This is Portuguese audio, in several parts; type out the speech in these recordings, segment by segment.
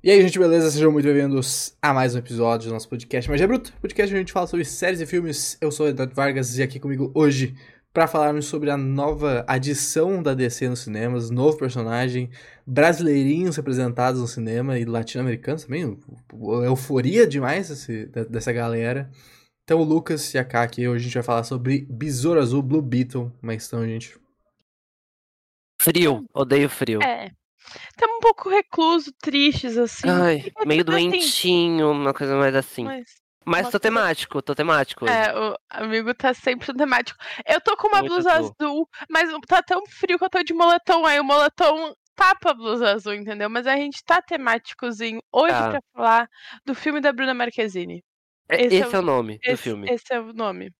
E aí, gente, beleza? Sejam muito bem-vindos a mais um episódio do nosso podcast Magia Bruta, podcast onde a gente fala sobre séries e filmes. Eu sou o Eduardo Vargas e aqui comigo hoje para falarmos sobre a nova adição da DC nos cinemas, novo personagem, brasileirinhos representados no cinema e latino-americanos também, euforia demais esse, dessa galera. Então, o Lucas e a Ká aqui, hoje a gente vai falar sobre Besouro Azul, Blue Beetle. Como é que estão, gente? Frio, odeio frio. É. Estamos um pouco recluso, tristes, assim. Ai, meio doentinho, uma coisa mais assim. Mas, Mas tô temático, tô temático. Hoje. É, o amigo tá sempre temático. Eu tô com uma Muito blusa azul. azul, mas tá tão frio que eu tô de moletom. Aí o moletom tapa a blusa azul, entendeu? Mas a gente tá temáticozinho hoje ah. pra falar do filme da Bruna Marquezine. É, esse, esse é, o, nome esse, do filme. Esse é o nome.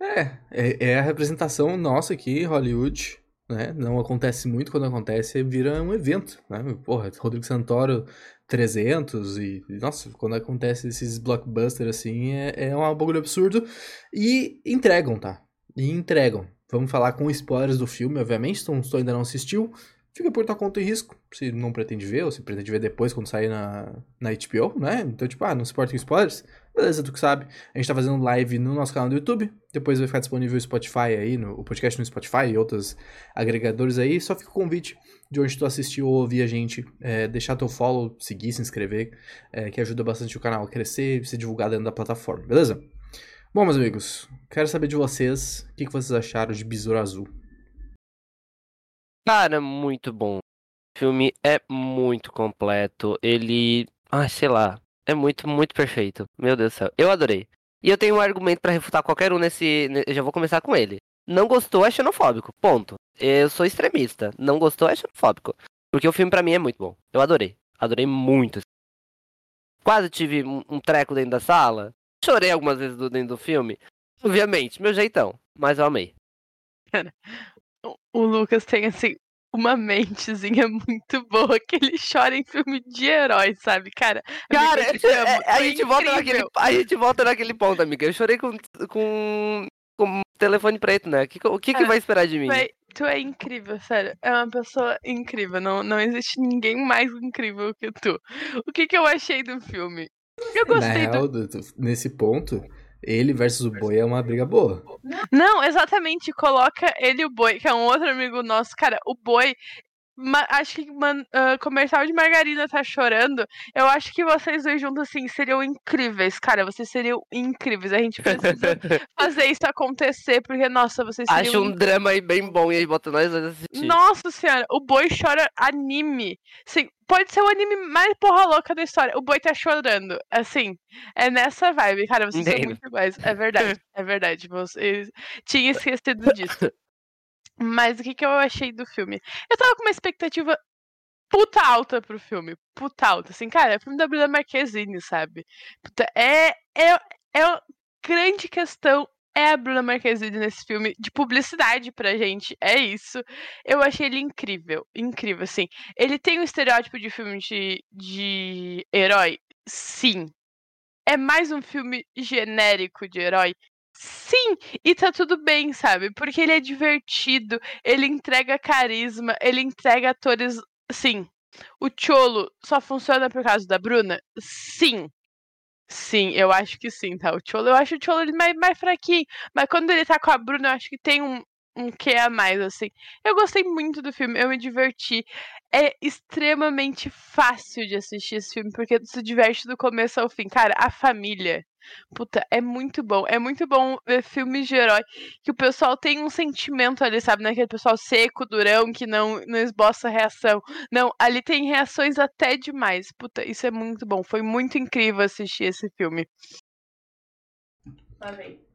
É, é, é a representação nossa aqui, Hollywood, né? Não acontece muito, quando acontece vira um evento, né? Porra, Rodrigo Santoro 300 e, nossa, quando acontece esses blockbusters assim, é, é um bagulho absurdo e entregam, tá? E entregam. Vamos falar com spoilers do filme, obviamente, então se tu ainda não assistiu, fica por tua conta e risco, se não pretende ver, ou se pretende ver depois quando sair na, na HBO, né? Então, tipo, ah, não se importa com spoilers, beleza, tu que sabe. A gente tá fazendo live no nosso canal do YouTube, depois vai ficar disponível o Spotify aí, no, o podcast no Spotify e outros agregadores aí. Só fica o convite de onde tu assistiu ou ouvir a gente, é, deixar teu follow, seguir, se inscrever, é, que ajuda bastante o canal a crescer e ser divulgado dentro da plataforma, beleza? Bom, meus amigos, quero saber de vocês o que, que vocês acharam de Besouro Azul. Cara, muito bom. O filme é muito completo. Ele. Ah, sei lá. É muito, muito perfeito. Meu Deus do céu. Eu adorei. E eu tenho um argumento para refutar qualquer um nesse. Eu já vou começar com ele. Não gostou é xenofóbico. Ponto. Eu sou extremista. Não gostou é xenofóbico. Porque o filme para mim é muito bom. Eu adorei. Adorei muito. Quase tive um, treco dentro da sala. Chorei algumas vezes dentro do filme. Obviamente, meu jeitão. Mas eu amei. Cara, o Lucas tem assim uma mentezinha muito boa que ele chora em filme de herói, sabe, cara? Cara, é, a, gente volta naquele, a gente volta naquele ponto, amiga. Eu chorei com, com, com telefone preto, né? O que, o que, que vai esperar de mim? tu é incrível, sério. É uma pessoa incrível. Não, não existe ninguém mais incrível que tu. O que, que eu achei do filme? Eu gostei Na real, do... Nesse ponto, ele versus o boi é uma briga boa. Não, exatamente. Coloca ele e o boi, que é um outro amigo nosso. Cara, o boi, acho que man, uh, comercial de margarina tá chorando. Eu acho que vocês dois juntos, assim, seriam incríveis. Cara, vocês seriam incríveis. A gente precisa fazer isso acontecer, porque, nossa, vocês seriam. Acho um drama aí bem bom e aí bota nós assistir. Nossa senhora, o boi chora anime. Sim, pode ser o anime mais porra louca da história. O boi tá chorando. Assim, é nessa vibe. Cara, vocês são muito iguais. É verdade, é verdade. Vocês tinha esquecido disso. Mas o que, que eu achei do filme? Eu tava com uma expectativa puta alta pro filme. Puta alta. Assim, cara, é filme da Bruna Marquezine, sabe? Puta, é, é, é grande questão é a Bruna Marquezine nesse filme de publicidade pra gente. É isso. Eu achei ele incrível. Incrível, assim. Ele tem um estereótipo de filme de, de herói? Sim. É mais um filme genérico de herói? Sim, e tá tudo bem, sabe? Porque ele é divertido, ele entrega carisma, ele entrega atores. Sim. O Cholo só funciona por causa da Bruna? Sim. Sim, eu acho que sim, tá? O Cholo, eu acho o Cholo mais, mais fraquinho. Mas quando ele tá com a Bruna, eu acho que tem um, um que a mais, assim. Eu gostei muito do filme, eu me diverti. É extremamente fácil de assistir esse filme, porque se diverte do começo ao fim. Cara, a família. Puta, é muito bom. É muito bom ver filmes de herói que o pessoal tem um sentimento ali, sabe? Naquele é pessoal seco, durão, que não, não esboça reação. Não, ali tem reações até demais. Puta, isso é muito bom. Foi muito incrível assistir esse filme.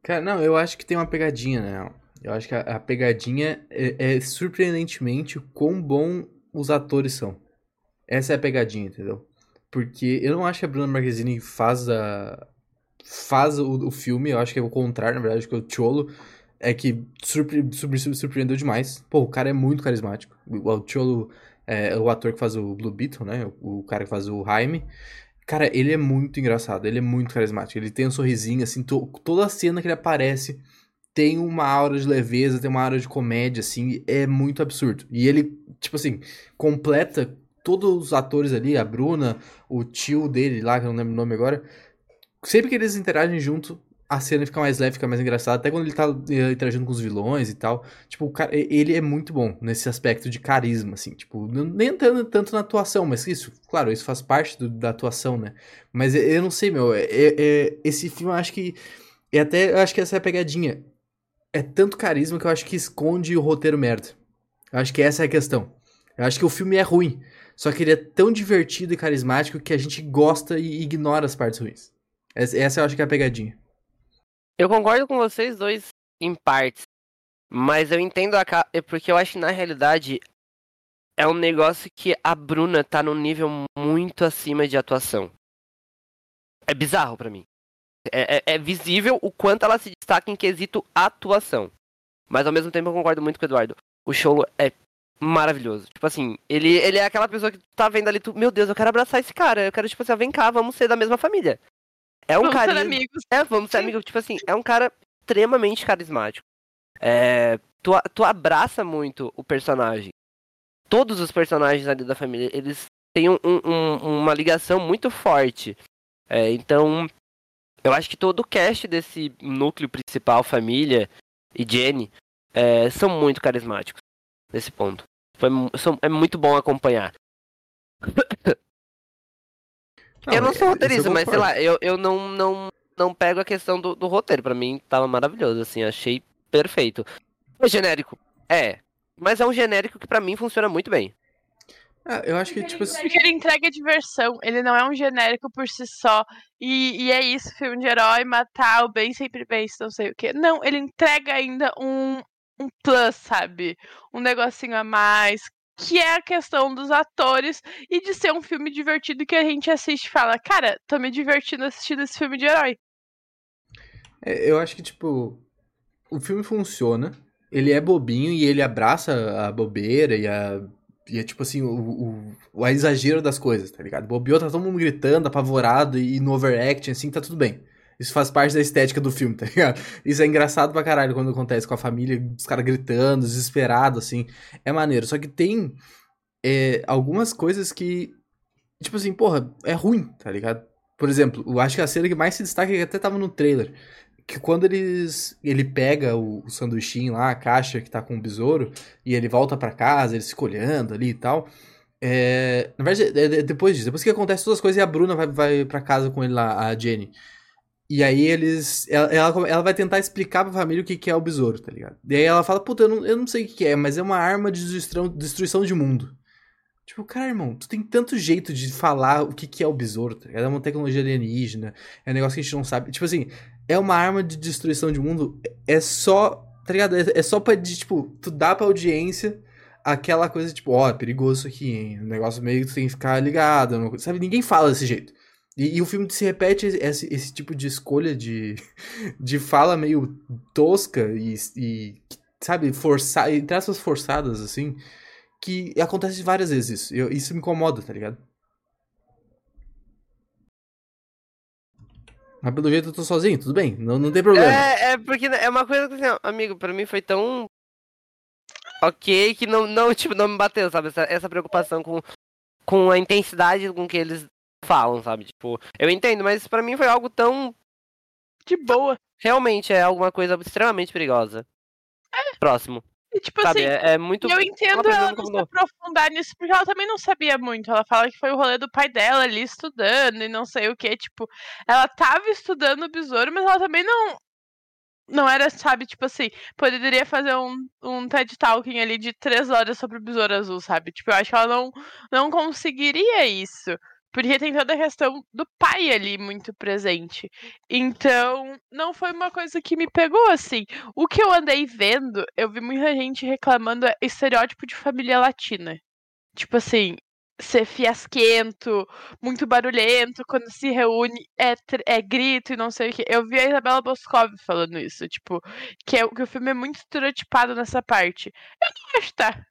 Cara, não, eu acho que tem uma pegadinha, né? Eu acho que a, a pegadinha é, é, surpreendentemente quão bom os atores são. Essa é a pegadinha, entendeu? Porque eu não acho que a Bruna Marquezine faz a faz o, o filme, eu acho que é o contrário, na verdade, que o Cholo é que surpre, surpre, surpreendeu demais. Pô, o cara é muito carismático. O, o Cholo é o ator que faz o Blue Beetle, né? O, o cara que faz o Jaime. Cara, ele é muito engraçado, ele é muito carismático. Ele tem um sorrisinho, assim, to, toda a cena que ele aparece tem uma aura de leveza, tem uma aura de comédia, assim, é muito absurdo. E ele, tipo assim, completa todos os atores ali, a Bruna, o tio dele lá, que eu não lembro o nome agora, sempre que eles interagem junto, a cena fica mais leve, fica mais engraçada, até quando ele tá eh, interagindo com os vilões e tal. Tipo, ele é muito bom nesse aspecto de carisma, assim, tipo, nem tanto, tanto na atuação, mas isso, claro, isso faz parte do, da atuação, né? Mas eu não sei, meu, é, é, esse filme eu acho que. É até, eu acho que essa é a pegadinha. É tanto carisma que eu acho que esconde o roteiro merda. Eu acho que essa é a questão. Eu acho que o filme é ruim. Só que ele é tão divertido e carismático que a gente gosta e ignora as partes ruins. Essa eu acho que é a pegadinha. Eu concordo com vocês dois em partes. Mas eu entendo a. É porque eu acho que na realidade é um negócio que a Bruna tá num nível muito acima de atuação. É bizarro para mim. É, é, é, visível o quanto ela se destaca em quesito atuação. Mas ao mesmo tempo eu concordo muito com o Eduardo. O show é maravilhoso. Tipo assim, ele, ele é aquela pessoa que tá vendo ali, tu, meu Deus, eu quero abraçar esse cara. Eu quero, tipo assim, vem cá, vamos ser da mesma família. É um vamos cara. Ser amigos. É, vamos ser amigos. Tipo assim, é um cara extremamente carismático. É, tu, tu abraça muito o personagem. Todos os personagens ali da família, eles têm um, um, uma ligação muito forte. É, então, eu acho que todo o cast desse núcleo principal, família e Jenny, é, são muito carismáticos nesse ponto. Foi, são, é muito bom acompanhar. Não, eu não sou roteirista, mas sei lá, eu, eu não, não, não pego a questão do, do roteiro. Pra mim tava maravilhoso, assim, achei perfeito. É genérico? É. Mas é um genérico que pra mim funciona muito bem. Ah, eu acho que, porque tipo assim. Porque ele entrega diversão, ele não é um genérico por si só. E, e é isso, filme de herói, matar o bem sempre bem, não sei o quê. Não, ele entrega ainda um, um plus, sabe? Um negocinho a mais. Que é a questão dos atores e de ser um filme divertido que a gente assiste e fala, cara, tô me divertindo assistindo esse filme de herói. É, eu acho que, tipo, o filme funciona, ele é bobinho e ele abraça a bobeira e a e é tipo assim, o, o, o exagero das coisas, tá ligado? Bobeou, tá todo mundo gritando, apavorado e no overacting, assim, tá tudo bem. Isso faz parte da estética do filme, tá ligado? Isso é engraçado pra caralho quando acontece com a família, os caras gritando, desesperado, assim. É maneiro. Só que tem é, algumas coisas que, tipo assim, porra, é ruim, tá ligado? Por exemplo, eu acho que a cena que mais se destaca, é que até tava no trailer, que quando eles ele pega o, o sanduichinho lá, a caixa que tá com o besouro, e ele volta para casa, ele se olhando ali e tal. É, na verdade, é, é depois disso, depois que acontece todas as coisas e a Bruna vai, vai para casa com ele lá, a Jenny. E aí eles. Ela, ela, ela, vai tentar explicar pra família o que, que é o besouro, tá ligado? E aí ela fala, puta, eu não, eu não sei o que, que é, mas é uma arma de destruição, destruição de mundo. Tipo, cara, irmão, tu tem tanto jeito de falar o que, que é o besouro, tá ligado? É uma tecnologia alienígena, é um negócio que a gente não sabe. Tipo assim, é uma arma de destruição de mundo, é só, tá ligado? É, é só pra, de, tipo, tu dá pra audiência aquela coisa, tipo, ó, oh, é perigoso isso aqui, hein? Um negócio meio que tu tem que ficar ligado, não, sabe? Ninguém fala desse jeito. E, e, o filme se repete esse, esse tipo de escolha de, de fala meio tosca e, e sabe, forçar, entre aspas forçadas, assim, que acontece várias vezes isso. Eu, isso me incomoda, tá ligado? Mas pelo jeito eu tô sozinho, tudo bem, não, não tem problema. É, é porque é uma coisa que, assim, amigo, pra mim foi tão ok que não, não, tipo, não me bateu, sabe? Essa, essa preocupação com, com a intensidade com que eles falam, sabe? Tipo, eu entendo, mas para mim foi algo tão de boa. Realmente é alguma coisa extremamente perigosa. É. Próximo. E, tipo Sabe, assim, é, é muito. Eu entendo ela não se aprofundar nisso, porque ela também não sabia muito. Ela fala que foi o rolê do pai dela ali estudando e não sei o que. Tipo, ela tava estudando o besouro, mas ela também não. Não era, sabe, tipo assim, poderia fazer um, um TED Talking ali de três horas sobre o besouro azul, sabe? Tipo, eu acho que ela não, não conseguiria isso. Porque tem toda a questão do pai ali muito presente. Então, não foi uma coisa que me pegou assim. O que eu andei vendo, eu vi muita gente reclamando é estereótipo de família latina. Tipo assim, ser fiasquento, muito barulhento, quando se reúne é, é grito e não sei o que. Eu vi a Isabela Boscov falando isso, tipo, que, é, que o filme é muito estereotipado nessa parte. Eu não acho, tá?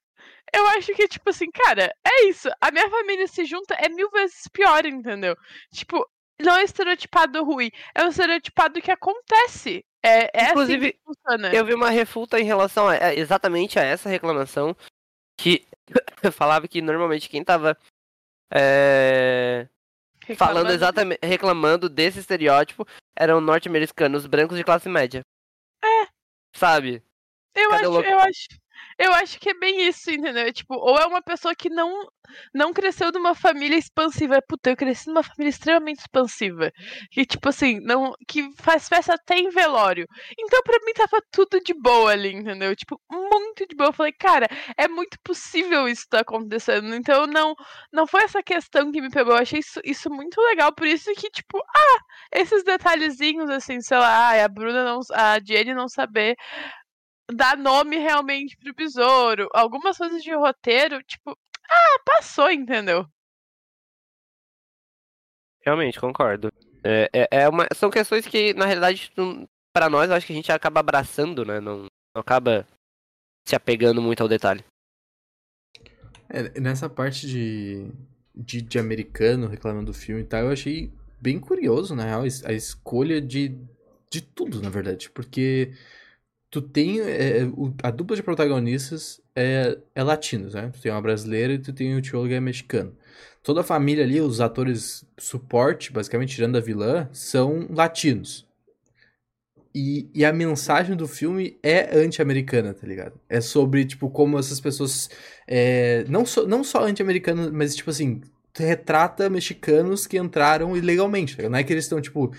Eu acho que, tipo assim, cara, é isso. A minha família se junta é mil vezes pior, entendeu? Tipo, não é estereotipado ruim, é um estereotipado que acontece. É, é assim Inclusive, assim que funciona. eu vi uma refuta em relação a, exatamente a essa reclamação, que falava que normalmente quem tava é... falando exatamente, reclamando desse estereótipo, eram norte-americanos brancos de classe média. É. Sabe? Eu Cadê acho, eu acho. Eu acho que é bem isso, entendeu? Tipo, ou é uma pessoa que não não cresceu numa família expansiva. Puta, eu cresci numa família extremamente expansiva. Que, tipo assim, não. Que faz festa até em velório. Então, pra mim, tava tudo de boa ali, entendeu? Tipo, muito de boa. Eu falei, cara, é muito possível isso tá acontecendo. Então, não, não foi essa questão que me pegou. Eu achei isso, isso muito legal. Por isso que, tipo, ah, esses detalhezinhos, assim, sei lá, a Bruna não. A Jenny não saber dar nome realmente pro besouro. Algumas coisas de roteiro, tipo, ah, passou, entendeu? Realmente, concordo. É, é, é uma, são questões que, na realidade, para nós, eu acho que a gente acaba abraçando, né? Não, não acaba se apegando muito ao detalhe. É, nessa parte de, de, de, americano reclamando do filme e tal, eu achei bem curioso, na real, a escolha de, de tudo, na verdade. Porque tu tem é, o, a dupla de protagonistas é, é latinos, né? Tu tem uma brasileira e tu tem o tio que é mexicano. Toda a família ali, os atores suporte, basicamente tirando a vilã, são latinos. E, e a mensagem do filme é anti-americana, tá ligado? É sobre, tipo, como essas pessoas. É, não, so, não só anti-americanas, mas, tipo assim, retrata mexicanos que entraram ilegalmente. Tá não é que eles estão, tipo,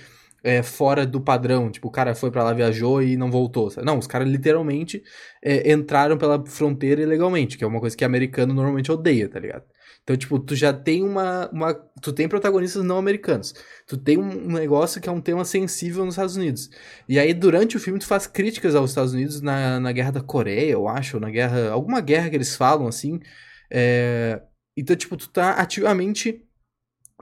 é, fora do padrão. Tipo, o cara foi para lá, viajou e não voltou. Não, os caras literalmente é, entraram pela fronteira ilegalmente, que é uma coisa que americano normalmente odeia, tá ligado? Então, tipo, tu já tem uma. uma tu tem protagonistas não americanos. Tu tem um, negócio que é um tema sensível nos Estados Unidos. E aí, durante o filme, tu faz críticas aos Estados Unidos na, na guerra da Coreia, eu acho, na guerra. Alguma guerra que eles falam, assim. É... Então, tipo, tu tá ativamente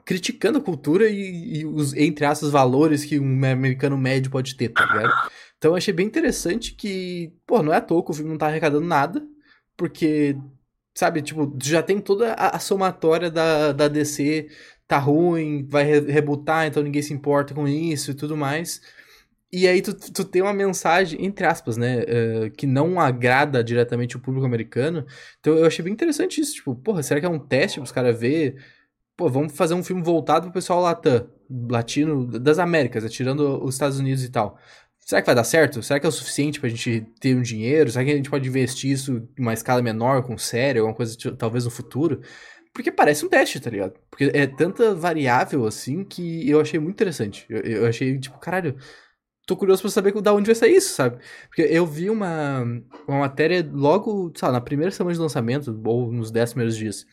criticando a cultura e, e, os, entre aspas, valores que um americano médio pode ter, tá ligado? Então eu achei bem interessante que, pô, não é à toa que o filme não tá arrecadando nada, porque, sabe, tipo, já tem toda a, a somatória da, da DC, tá ruim, vai re rebutar, então ninguém se importa com isso e tudo mais. E aí tu, tu tem uma mensagem, entre aspas, né, uh, que não agrada diretamente o público americano. Então eu achei bem interessante isso, tipo, porra, será que é um teste pros caras ver pô, vamos fazer um filme voltado pro pessoal latam, latino das Américas, tirando os Estados Unidos e tal. Será que vai dar certo? Será que é o suficiente pra gente ter um dinheiro? Será que a gente pode investir isso em uma escala menor, com série, alguma coisa talvez no futuro? Porque parece um teste, tá ligado? Porque é tanta variável assim que eu achei muito interessante. Eu, eu achei, tipo, caralho, tô curioso pra saber da onde vai sair isso, sabe? Porque eu vi uma, uma matéria logo, sei lá, na primeira semana de lançamento, ou nos 10 primeiros dias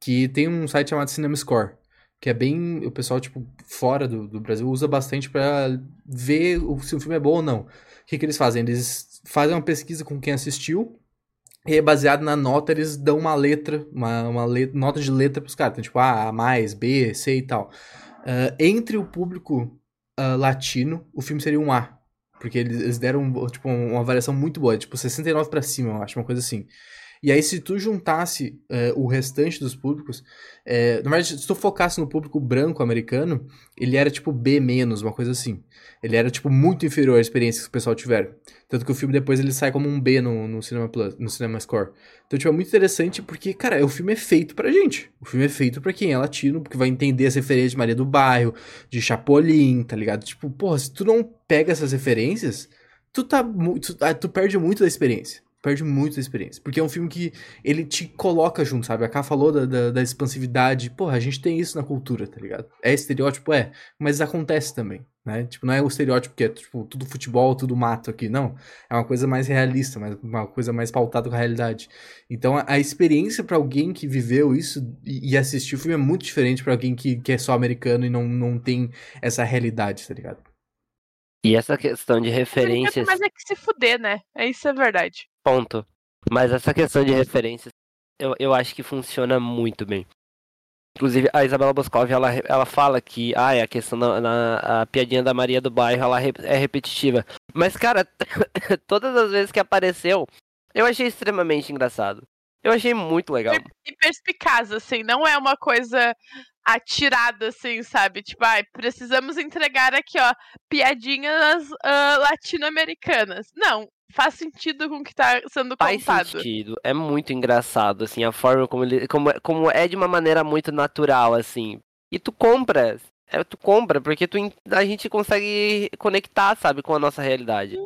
que tem um site chamado Cinema Score, que é bem. O pessoal, tipo, fora do, do Brasil usa bastante para ver se o filme é bom ou não. O que, que eles fazem? Eles fazem uma pesquisa com quem assistiu. E é baseado na nota, eles dão uma letra, uma, uma letra, nota de letra pros caras. Então, tipo, A, A mais, B, C e tal. Uh, entre o público uh, latino, o filme seria um A. Porque eles, deram, tipo, uma avaliação muito boa. Tipo, 69 para cima, eu acho, uma coisa assim. E aí, se tu juntasse é, o restante dos públicos, é, na verdade, se tu focasse no público branco americano, ele era tipo B menos, uma coisa assim. Ele era tipo muito inferior à experiência que o pessoal tiver. Tanto que o filme depois ele sai como um B no, no Cinema Plus, no Cinema Score. Então, tipo, é muito interessante porque, cara, o filme é feito pra gente. O filme é feito pra quem é latino, porque vai entender as referências de Maria do Bairro, de Chapolin, tá ligado? Tipo, porra, se tu não pega essas referências, tu tá. Tu, ah, tu perde muito da experiência perde muito a experiência. Porque é um filme que ele te coloca junto, sabe? A Ká falou da, da, da, expansividade. Porra, a gente tem isso na cultura, tá ligado? É estereótipo? É. Mas acontece também, né? Tipo, não é o estereótipo que é, tipo, tudo futebol, tudo mato aqui. Não. É uma coisa mais realista, uma coisa mais pautada com a realidade. Então, a, a experiência para alguém que viveu isso e, e assistiu o filme é muito diferente para alguém que, que é só americano e não, não tem essa realidade, tá ligado? E essa questão de referências. Mas é que se fuder, né? É isso é verdade. Ponto. Mas essa questão de referências, eu, eu acho que funciona muito bem. Inclusive, a Isabela Boscov, ela, ela fala que ah, a questão da na, a piadinha da Maria do Bairro ela é repetitiva. Mas, cara, todas as vezes que apareceu, eu achei extremamente engraçado. Eu achei muito legal. E perspicaz, assim, não é uma coisa atirada, assim, sabe? Tipo, ai, precisamos entregar aqui, ó, piadinhas uh, latino-americanas. Não, faz sentido com o que tá sendo contado. Faz sentido. É muito engraçado, assim, a forma como ele. Como, como é de uma maneira muito natural, assim. E tu compra. É, tu compra, porque tu, a gente consegue conectar, sabe, com a nossa realidade.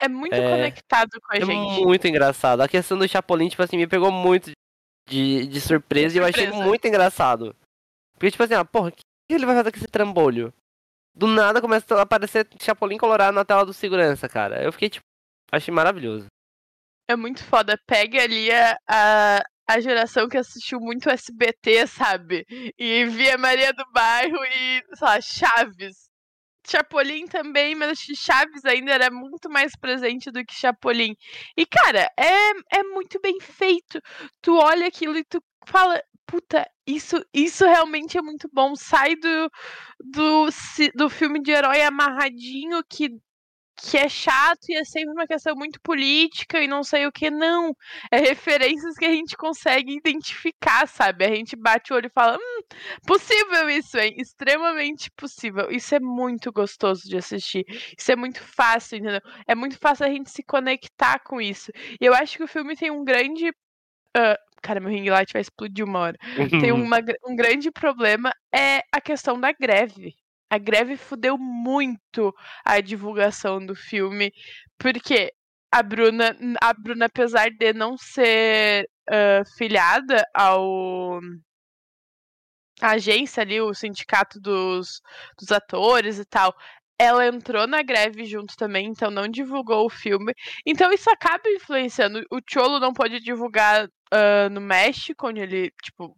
É muito é, conectado com a é gente. É muito engraçado. A questão do Chapolin, tipo assim, me pegou muito de, de surpresa, e eu achei muito engraçado. Porque, tipo assim, ah, porra, o que ele vai fazer com esse trambolho? Do nada começa a aparecer Chapolin colorado na tela do segurança, cara. Eu fiquei, tipo, achei maravilhoso. É muito foda. Pega ali a, a, a geração que assistiu muito SBT, sabe? E via Maria do Bairro e, sei lá, Chaves. Chapolin também, mas Chaves ainda era muito mais presente do que Chapolin. E, cara, é, é muito bem feito. Tu olha aquilo e tu fala, puta, isso, isso realmente é muito bom. Sai do, do, do filme de herói amarradinho que que é chato e é sempre uma questão muito política e não sei o que, não. É referências que a gente consegue identificar, sabe? A gente bate o olho e fala, hum, possível isso, hein? Extremamente possível. Isso é muito gostoso de assistir. Isso é muito fácil, entendeu? É muito fácil a gente se conectar com isso. E eu acho que o filme tem um grande. Uh, cara, meu ring light vai explodir uma hora. Tem uma, um grande problema é a questão da greve a greve fudeu muito a divulgação do filme, porque a Bruna, a Bruna apesar de não ser uh, filiada ao a agência ali, o sindicato dos, dos atores e tal, ela entrou na greve junto também, então não divulgou o filme. Então isso acaba influenciando. O Cholo não pode divulgar uh, no México, onde ele, tipo,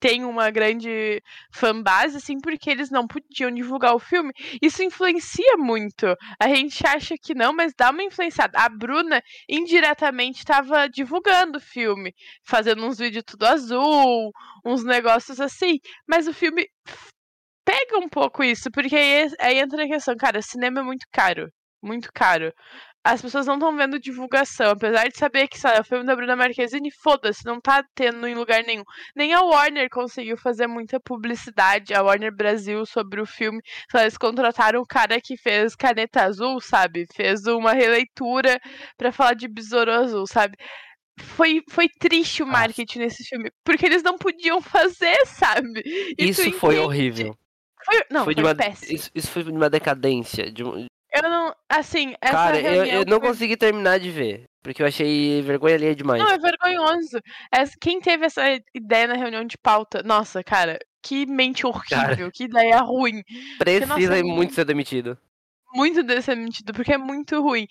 tem uma grande fanbase, assim, porque eles não podiam divulgar o filme. Isso influencia muito. A gente acha que não, mas dá uma influenciada. A Bruna, indiretamente, estava divulgando o filme, fazendo uns vídeos tudo azul, uns negócios assim. Mas o filme pega um pouco isso, porque aí, aí entra a questão, cara, cinema é muito caro. Muito caro as pessoas não estão vendo divulgação. Apesar de saber que sabe, o filme da Bruna Marquezine, foda-se, não tá tendo em lugar nenhum. Nem a Warner conseguiu fazer muita publicidade, a Warner Brasil, sobre o filme. Eles contrataram o cara que fez Caneta Azul, sabe? Fez uma releitura para falar de Besouro Azul, sabe? Foi, foi triste o marketing nesse filme, porque eles não podiam fazer, sabe? Isso, isso foi horrível. Foi, não, foi, foi uma, péssimo. Isso, isso, foi de uma decadência, de, eu não. Assim, essa Cara, eu, eu não consegui terminar de ver. Porque eu achei vergonha ali demais. Não, é vergonhoso. Quem teve essa ideia na reunião de pauta? Nossa, cara, que mente horrível, cara, que ideia ruim. Precisa porque, nossa, muito ser demitido. Muito de ser demitido, porque é muito ruim.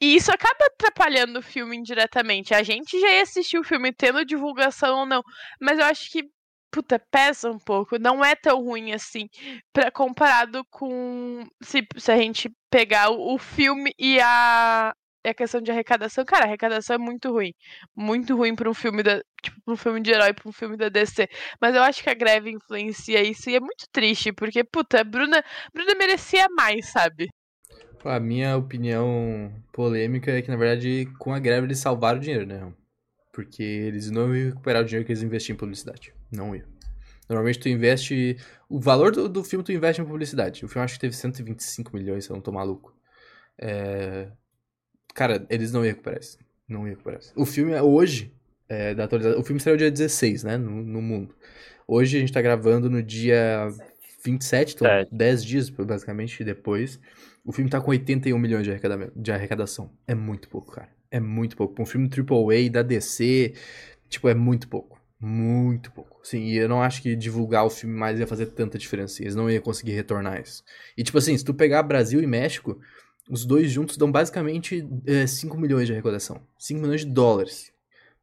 E isso acaba atrapalhando o filme indiretamente. A gente já ia assistir o filme tendo divulgação ou não. Mas eu acho que puta, pesa um pouco. Não é tão ruim assim. Pra, comparado com. Se, se a gente pegar o, o filme e a, a questão de arrecadação, cara, arrecadação é muito ruim. Muito ruim para um filme da. Tipo, pra um filme de herói, pra um filme da DC. Mas eu acho que a greve influencia isso e é muito triste, porque, puta, Bruna, Bruna merecia mais, sabe? A minha opinião polêmica é que, na verdade, com a greve eles salvaram o dinheiro, né? Porque eles não iam recuperar o dinheiro que eles investiam em publicidade. Não ia. Normalmente tu investe. O valor do, do filme tu investe em publicidade. O filme acho que teve 125 milhões, se eu não tô maluco. É... Cara, eles não iam recuperar isso. Não iam recuperar isso. O filme é hoje. É, da atualização. O filme saiu dia 16, né? No, no mundo. Hoje a gente tá gravando no dia 27, então é. 10 dias basicamente depois. O filme tá com 81 milhões de, de arrecadação. É muito pouco, cara. É muito pouco. um filme AAA da DC, tipo, é muito pouco. Muito pouco. Sim, e eu não acho que divulgar o filme mais ia fazer tanta diferença. Eles não iam conseguir retornar isso. E, tipo assim, se tu pegar Brasil e México, os dois juntos dão basicamente é, 5 milhões de arrecadação. 5 milhões de dólares.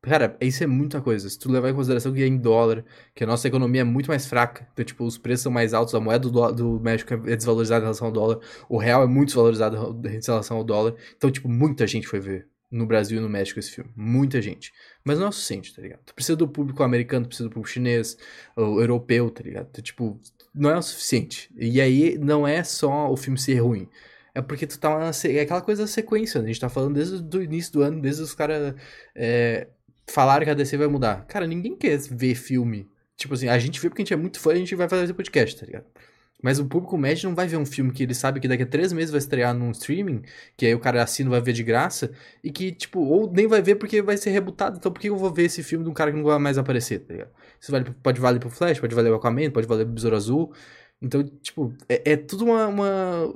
Cara, isso é muita coisa. Se tu levar em consideração que é em dólar, que a nossa economia é muito mais fraca, então, tipo, os preços são mais altos, a moeda do, do México é desvalorizada em relação ao dólar, o real é muito desvalorizado em relação ao dólar. Então, tipo, muita gente foi ver no Brasil e no México esse filme. Muita gente. Mas não é o suficiente, tá ligado? Tu precisa do público americano, tu precisa do público chinês, o europeu, tá ligado? Tu, tipo, não é o suficiente. E aí não é só o filme ser ruim. É porque tu tá uma, É aquela coisa da sequência, né? A gente tá falando desde o início do ano, desde os caras é, falaram que a DC vai mudar. Cara, ninguém quer ver filme tipo assim, a gente vê porque a gente é muito fã e a gente vai fazer esse podcast, tá ligado? Mas o público médio não vai ver um filme que ele sabe que daqui a três meses vai estrear num streaming, que aí o cara assina vai ver de graça, e que, tipo, ou nem vai ver porque vai ser rebutado. Então por que eu vou ver esse filme de um cara que não vai mais aparecer, tá ligado? Isso vale, pode valer pro Flash, pode valer pro Aquaman, pode valer pro Besouro Azul. Então, tipo, é, é tudo uma, uma,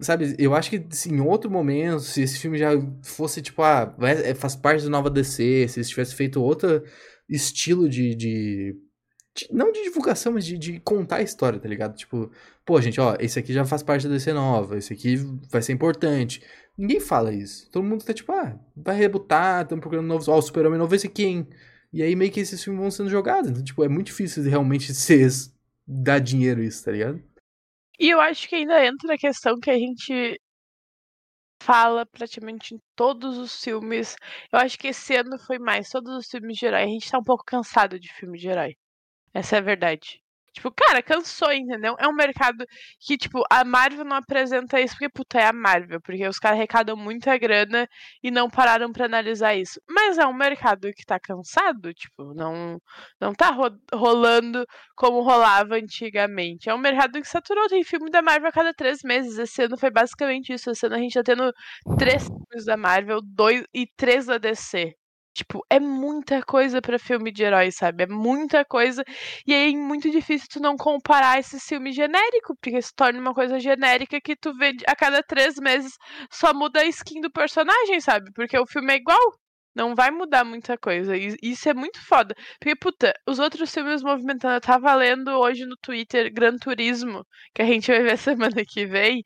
Sabe, eu acho que se em outro momento, se esse filme já fosse, tipo, ah, é, faz parte da nova DC, se eles tivesse feito outro estilo de, de não de divulgação, mas de, de, contar a história, tá ligado? Tipo, pô, gente, ó, esse aqui já faz parte da DC nova, esse aqui vai ser importante. Ninguém fala isso. Todo mundo tá tipo, ah, vai rebutar, estamos procurando novos. Ó, o Super-Homem novo, esse aqui, hein? E aí meio que esses filmes vão sendo jogados. Então, tipo, é muito difícil realmente ser, dar dinheiro isso, tá ligado? E eu acho que ainda entra a questão que a gente fala praticamente em todos os filmes. Eu acho que esse ano foi mais, todos os filmes de herói. A gente tá um pouco cansado de filme de herói. Essa é a verdade. Tipo, cara, cansou, entendeu? É um mercado que, tipo, a Marvel não apresenta isso porque, puta, é a Marvel. Porque os caras arrecadam muita grana e não pararam para analisar isso. Mas é um mercado que tá cansado, tipo, não, não tá ro rolando como rolava antigamente. É um mercado que saturou. Tem filme da Marvel a cada três meses. Esse ano foi basicamente isso. Esse ano a gente tá tendo três filmes da Marvel, dois e três da DC. Tipo, é muita coisa para filme de herói, sabe? É muita coisa. E aí é muito difícil tu não comparar esse filme genérico, porque se torna uma coisa genérica que tu vê a cada três meses só muda a skin do personagem, sabe? Porque o filme é igual. Não vai mudar muita coisa. E isso é muito foda. Porque, puta, os outros filmes movimentando. Eu tava lendo hoje no Twitter Gran Turismo, que a gente vai ver semana que vem.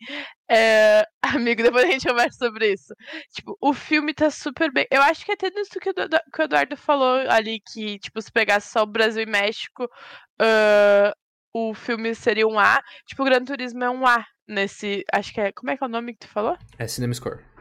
É... Amigo, depois a gente conversa sobre isso. Tipo, o filme tá super bem. Eu acho que até nisso que o, que o Eduardo falou ali, que, tipo, se pegasse só o Brasil e México, uh, o filme seria um A. Tipo, o Gran Turismo é um A nesse. Acho que é. Como é que é o nome que tu falou? É Cinema Score.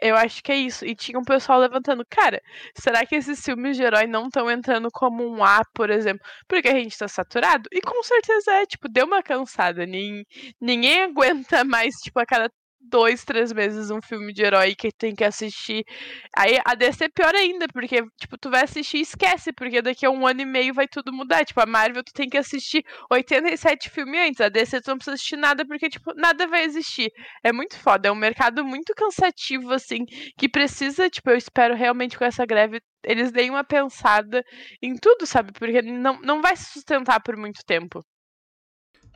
Eu acho que é isso. E tinha um pessoal levantando, cara, será que esses filmes de herói não estão entrando como um A, por exemplo, porque a gente tá saturado? E com certeza é, tipo, deu uma cansada. Ninguém, ninguém aguenta mais, tipo, a cada dois, três meses um filme de herói que tem que assistir. Aí a DC é pior ainda, porque, tipo, tu vai assistir e esquece, porque daqui a um ano e meio vai tudo mudar. Tipo, a Marvel tu tem que assistir 87 filmes antes. A DC tu não precisa assistir nada, porque, tipo, nada vai existir. É muito foda, é um mercado muito cansativo, assim, que precisa, tipo, eu espero realmente com essa greve eles deem uma pensada em tudo, sabe? Porque não, não vai se sustentar por muito tempo.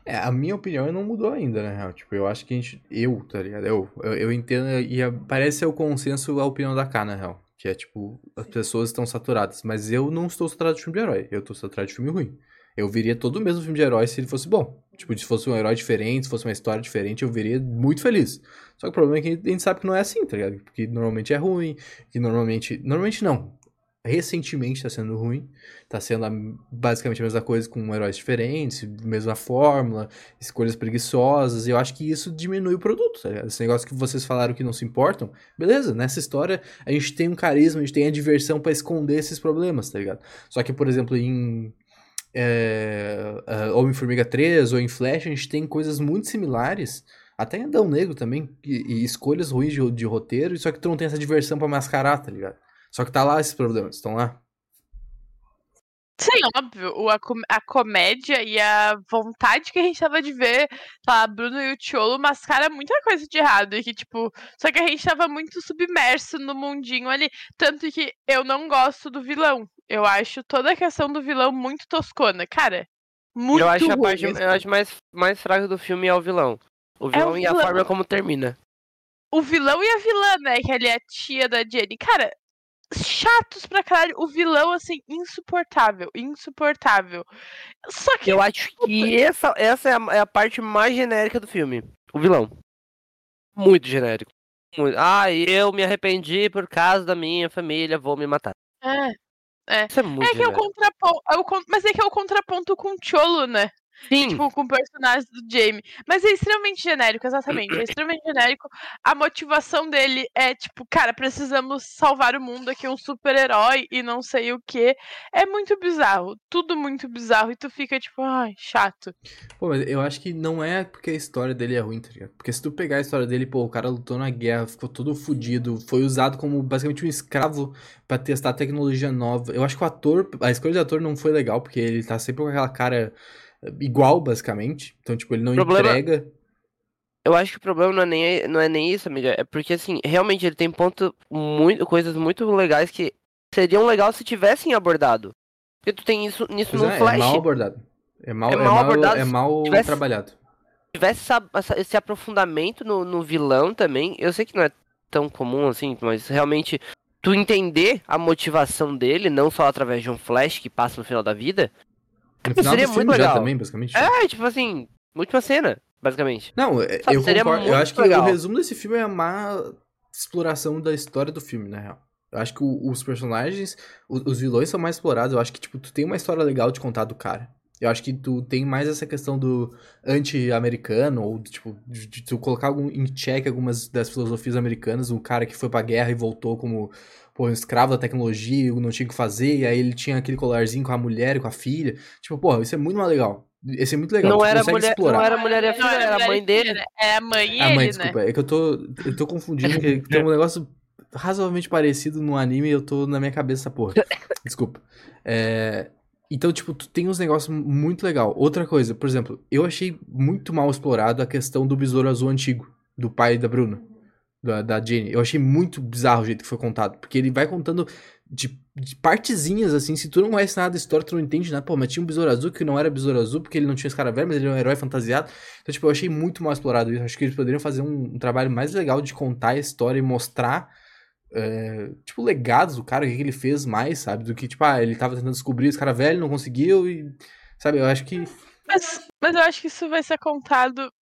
É, a minha opinião não mudou ainda, né? Tipo, eu acho que a gente. Eu, tá ligado? Eu, eu, eu entendo. E parece ser o consenso a opinião da K, na real. Que é tipo, as pessoas estão saturadas. Mas eu não estou saturado de filme de herói. Eu estou saturado de filme ruim. Eu veria todo o mesmo filme de herói se ele fosse bom. Tipo, se fosse um herói diferente, se fosse uma história diferente, eu veria muito feliz. Só que o problema é que a gente sabe que não é assim, tá ligado? Porque normalmente é ruim, que normalmente. Normalmente não recentemente está sendo ruim. Está sendo basicamente a mesma coisa com heróis diferentes, mesma fórmula, escolhas preguiçosas. E eu acho que isso diminui o produto. Tá Esse negócio que vocês falaram que não se importam, beleza, nessa história a gente tem um carisma, a gente tem a diversão para esconder esses problemas, tá ligado? Só que, por exemplo, em. É, uh, Homem-Formiga 3 ou em Flash, a gente tem coisas muito similares. Até em Adão Negro também, e, e escolhas ruins de, de roteiro, só que tu não tem essa diversão para mascarar, tá ligado? Só que tá lá esses problemas, estão lá. Sim, óbvio. O, a, a, comédia e a vontade que a gente tava de ver, tá, Bruno e o Tiolo mascara muita coisa de errado. E que, tipo, só que a gente tava muito submerso no mundinho ali. Tanto que eu não gosto do vilão. Eu acho toda a questão do vilão muito toscona. Cara, muito Eu acho ruim, a parte eu acho mais, mais fraca do filme é o vilão. O vilão, é o vilão e a forma como termina. O vilão e a vilã, né? Que ali é a tia da Jenny. Cara, chatos pra caralho. O vilão, assim, insuportável. Insuportável. Só que. Eu acho que essa, essa é, a, é a parte mais genérica do filme. O vilão. Muito genérico. Muito. Ah, eu me arrependi por causa da minha família, vou me matar. É. É, Isso é, muito é que é o contraponto. É o, mas é que é o contraponto com o Cholo, né? Sim. Tipo, com personagens do Jamie. Mas é extremamente genérico, exatamente. É extremamente genérico. A motivação dele é, tipo, cara, precisamos salvar o mundo aqui, um super-herói e não sei o que. É muito bizarro. Tudo muito bizarro. E tu fica, tipo, ai, chato. Pô, mas eu acho que não é porque a história dele é ruim, tá ligado? Porque se tu pegar a história dele, pô, o cara lutou na guerra, ficou todo fudido, foi usado como basicamente um escravo para testar tecnologia nova. Eu acho que o ator, a escolha do ator não foi legal, porque ele tá sempre com aquela cara igual, basicamente. Então, tipo, ele não problema... entrega. Eu acho que o problema não é nem, não é nem isso, amiga. É porque, assim, realmente ele tem ponto muito, coisas muito legais que seriam legais se tivessem abordado. Porque tu tem isso nisso no é, Flash. É mal abordado. É mal, é mal, é mal abordado. É mal tivesse, trabalhado. tivesse essa, essa, esse aprofundamento no, no vilão também, eu sei que não é tão comum assim, mas realmente tu entender a motivação dele, não só através de um flash que passa no final da vida, no final seria do muito legal. também, basicamente. É, tipo assim, última cena, basicamente. Não, é, Sabe, eu concordo. Eu acho que legal. o resumo desse filme é a má exploração da história do filme, na real. Eu acho que o, os personagens, os, os, vilões são mais explorados. Eu acho que, tipo, tu tem uma história legal de contar do cara. Eu acho que tu tem mais essa questão do anti-americano, ou, tipo, de, de, tu colocar algum, em xeque algumas das filosofias americanas. Um cara que foi pra guerra e voltou como pô, um escravo da tecnologia, não tinha o que fazer, e aí ele tinha aquele colarzinho com a mulher e com a filha. Tipo, pô, isso é muito mais legal. Esse é muito legal. Não, era mulher, explorar. não era mulher e a filha, era a mãe dele. É a mãe e a mãe, ele, desculpa. Né? É que eu tô, eu tô confundindo, que tem um negócio razoavelmente parecido no anime e eu tô na minha cabeça porra. Desculpa. É... Então, tipo, tu tem uns negócios muito legal. Outra coisa, por exemplo, eu achei muito mal explorado a questão do besouro azul antigo, do pai da Bruna da, da Jenny. Eu achei muito bizarro o jeito que foi contado. Porque ele vai contando de, de, partezinhas, assim. Se tu não conhece nada da história, tu não entende nada. Pô, mas tinha um besouro azul que não era besouro azul porque ele não tinha escaravelho, mas ele era um herói fantasiado. Então, tipo, eu achei muito mal explorado isso. Acho que eles poderiam fazer um, um trabalho mais legal de contar a história e mostrar. É, tipo, legados do cara, o que, que ele fez mais, sabe? Do que, tipo, ah, ele tava tentando descobrir esse cara velho, não conseguiu e. Sabe, eu acho que. Mas, mas eu acho que isso vai ser contado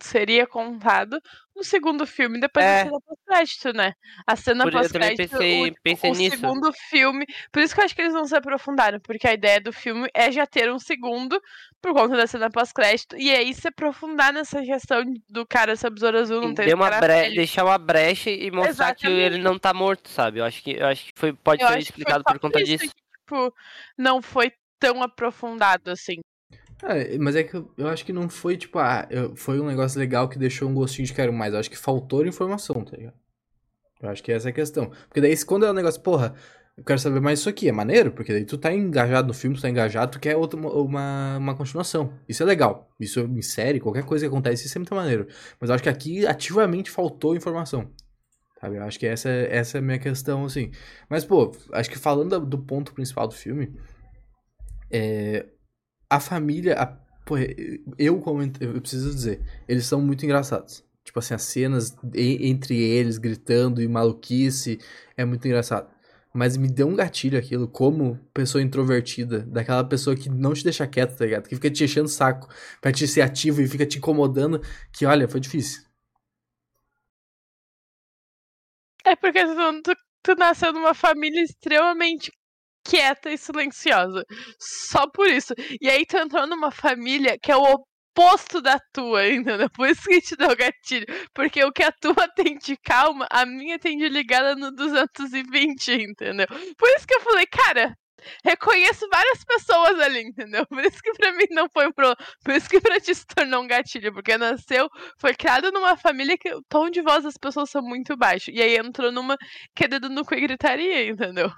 seria contado no segundo filme, depois é. da cena pós-crédito, né? A cena pós-crédito, pensei, o, pensei o segundo filme. Por isso que eu acho que eles não se aprofundaram, porque a ideia do filme é já ter um segundo por conta da cena pós-crédito, e aí se aprofundar nessa questão do cara besouro azul, não ter uma bre... deixar uma brecha e mostrar Exatamente. que ele não tá morto, sabe? Eu acho que, eu acho que foi, pode eu ser explicado por conta disso. Que, tipo, não foi tão aprofundado assim. É, mas é que eu, eu, acho que não foi, tipo, ah, eu, foi um negócio legal que deixou um gostinho de quero mais. Eu acho que faltou informação, tá ligado? Eu acho que essa é a questão. Porque daí, quando é um negócio, porra, eu quero saber mais isso aqui, é maneiro, porque daí tu tá engajado no filme, tu tá engajado, tu quer outra, uma, uma continuação. Isso é legal. Isso em série, qualquer coisa que acontece, isso é muito maneiro. Mas eu acho que aqui ativamente faltou informação. Sabe? Eu acho que essa, essa é a minha questão, assim. Mas, pô, acho que falando do ponto principal do filme, é, a família. A, porra, eu, como eu preciso dizer, eles são muito engraçados. Tipo assim, as cenas entre eles gritando e maluquice é muito engraçado. Mas me deu um gatilho aquilo, como pessoa introvertida, daquela pessoa que não te deixa quieto, tá ligado? Que fica te enchendo o saco pra te ser ativo e fica te incomodando, que olha, foi difícil. É porque tu, tu nasceu numa família extremamente quieta e silenciosa. Só por isso. E aí tu entrou numa família que é o oposto da tua, entendeu? Por isso que te deu gatilho. Porque o que a tua tem de calma, a minha tem de ligada no 220, entendeu? Por isso que eu falei, cara, reconheço várias pessoas ali, entendeu? Por isso que pra mim não foi pro. Por isso que pra ti se tornou um gatilho. Porque nasceu, foi criado numa família que o tom de voz das pessoas são muito baixo. E aí entrou numa que é dedo no cu e gritaria, entendeu?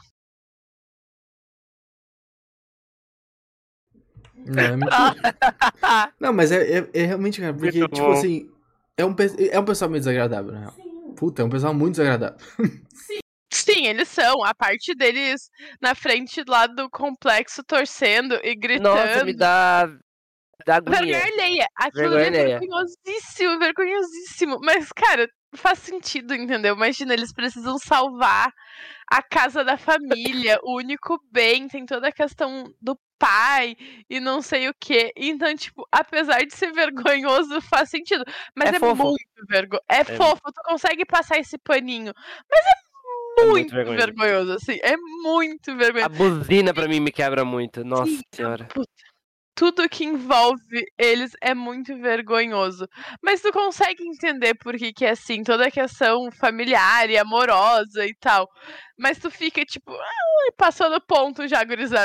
Não, é mentira. não, mas é, é, é, realmente, cara, porque, muito tipo bom. assim, é um, é um pessoal meio desagradável, na real. Puta, é um pessoal muito desagradável. Sim. Sim, eles são. A parte deles na frente lá do complexo torcendo e gritando. Nossa, me dá. dá agonia. Vergonha alheia. Aquilo é vergonhosíssimo, vergonhosíssimo. Mas, cara, faz sentido, entendeu? Imagina, eles precisam salvar a casa da família, o único bem, tem toda a questão do pai e não sei o que. Então, tipo, apesar de ser vergonhoso, faz sentido. Mas é, é muito vergonhoso. É, é, fofo, tu consegue passar esse paninho. Mas é muito, é muito vergonhoso. assim. É muito vergonhoso. A buzina pra mim me quebra muito. Nossa Sim, senhora. Puta. Tudo que envolve eles é muito vergonhoso. Mas tu consegue entender por que, que é assim, toda a questão familiar e amorosa e tal. Mas tu fica tipo, ah, passando ponto já, gurizada.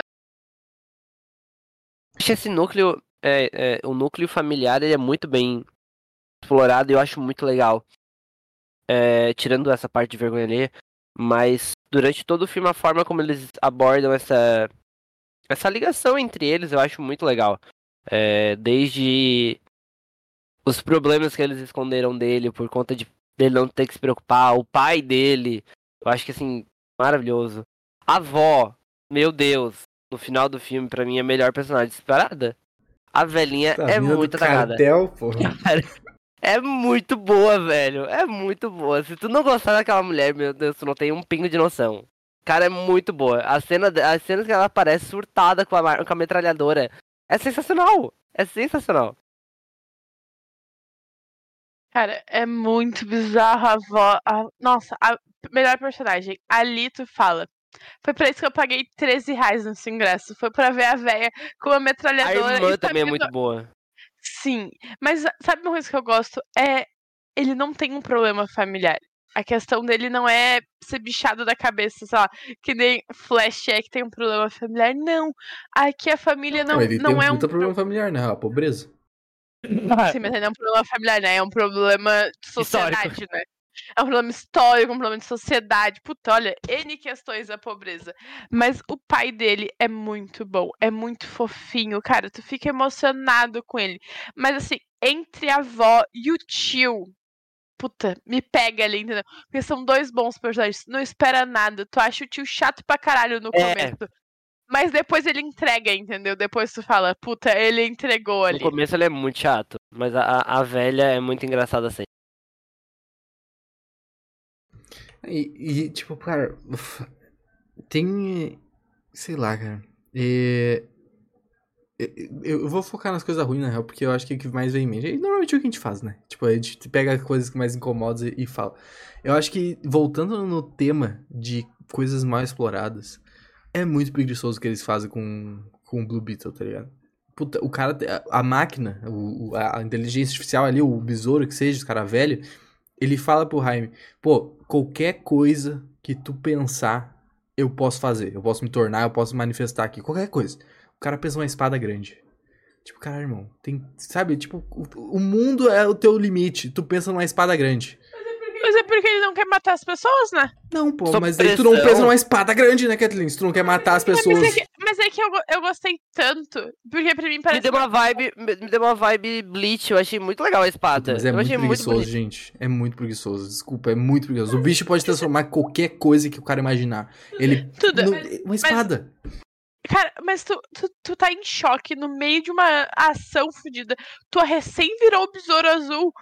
Acho esse núcleo, é, é, o núcleo familiar, ele é muito bem explorado e eu acho muito legal. É, tirando essa parte de vergonha ali, mas durante todo o filme a forma como eles abordam essa essa ligação entre eles eu acho muito legal. É, desde os problemas que eles esconderam dele por conta de dele não ter que se preocupar, o pai dele, eu acho que assim, maravilhoso. A avó, meu Deus, no final do filme, para mim, é a melhor personagem disparada. A velhinha tá é muito atacada. é muito boa, velho. É muito boa. Se tu não gostar daquela mulher, meu Deus, tu não tem um pingo de noção. Cara, é muito boa. A cena, as cenas que ela aparece surtada com a, com a metralhadora é sensacional. É sensacional. Cara, é muito bizarro a avó. A... Nossa, a melhor personagem. Ali tu fala. Foi pra isso que eu paguei 13 reais nesse ingresso. Foi pra ver a véia com a metralhadora. A irmã também é muito boa. Sim, mas sabe uma coisa que eu gosto? É. Ele não tem um problema familiar. A questão dele não é ser bichado da cabeça, sei lá, que nem Flash é que tem um problema familiar. Não. Aqui a família não, ele não tem é um. problema familiar, né? A pobreza. Sim, mas não é um problema familiar, né? É um problema de sociedade, Histórico. né? É um problema histórico, um problema de sociedade. Puta, olha, N questões da pobreza. Mas o pai dele é muito bom, é muito fofinho, cara. Tu fica emocionado com ele. Mas assim, entre a avó e o tio, puta, me pega ali, entendeu? Porque são dois bons personagens. Não espera nada. Tu acha o tio chato pra caralho no é. começo. Mas depois ele entrega, entendeu? Depois tu fala, puta, ele entregou ali. No começo ele é muito chato, mas a, a velha é muito engraçada assim. E, e tipo, cara, tem. Sei lá, cara. É, eu vou focar nas coisas ruins, na real, porque eu acho que é o que mais vem em mente. E normalmente é o que a gente faz, né? Tipo, a gente pega coisas que mais incomodam e, fala. Eu acho que, voltando no tema de coisas mal exploradas, é muito preguiçoso o que eles fazem com, com o Blue Beetle, tá ligado? Puta, o cara, a, a máquina, o, a inteligência artificial ali, o besouro que seja, o cara velho, ele fala pro Jaime, pô, qualquer coisa que tu pensar, eu posso fazer. Eu posso me tornar, eu posso manifestar aqui. Qualquer coisa. O cara pensa uma espada grande. Tipo, cara, irmão, tem. Sabe, tipo, o, o mundo é o teu limite. Tu pensa numa espada grande. Mas é porque ele não quer matar as pessoas, né? Não, pô, Sob mas aí tu não pensa numa espada grande, né, Kathleen? Se tu não quer matar as pessoas. Mas é que, mas é que eu, eu gostei tanto. Porque pra mim parece. Me deu uma vibe. Me deu uma vibe Bleach, eu achei muito legal a espada. Mas é eu muito preguiçoso, muito gente. É muito preguiçoso. Desculpa, é muito preguiçoso. O bicho pode transformar qualquer coisa que o cara imaginar. Ele. Tudo. No, uma espada. Mas... Cara, mas tu, tu, tu tá em choque no meio de uma ação fodida. Tu recém virou o besouro azul.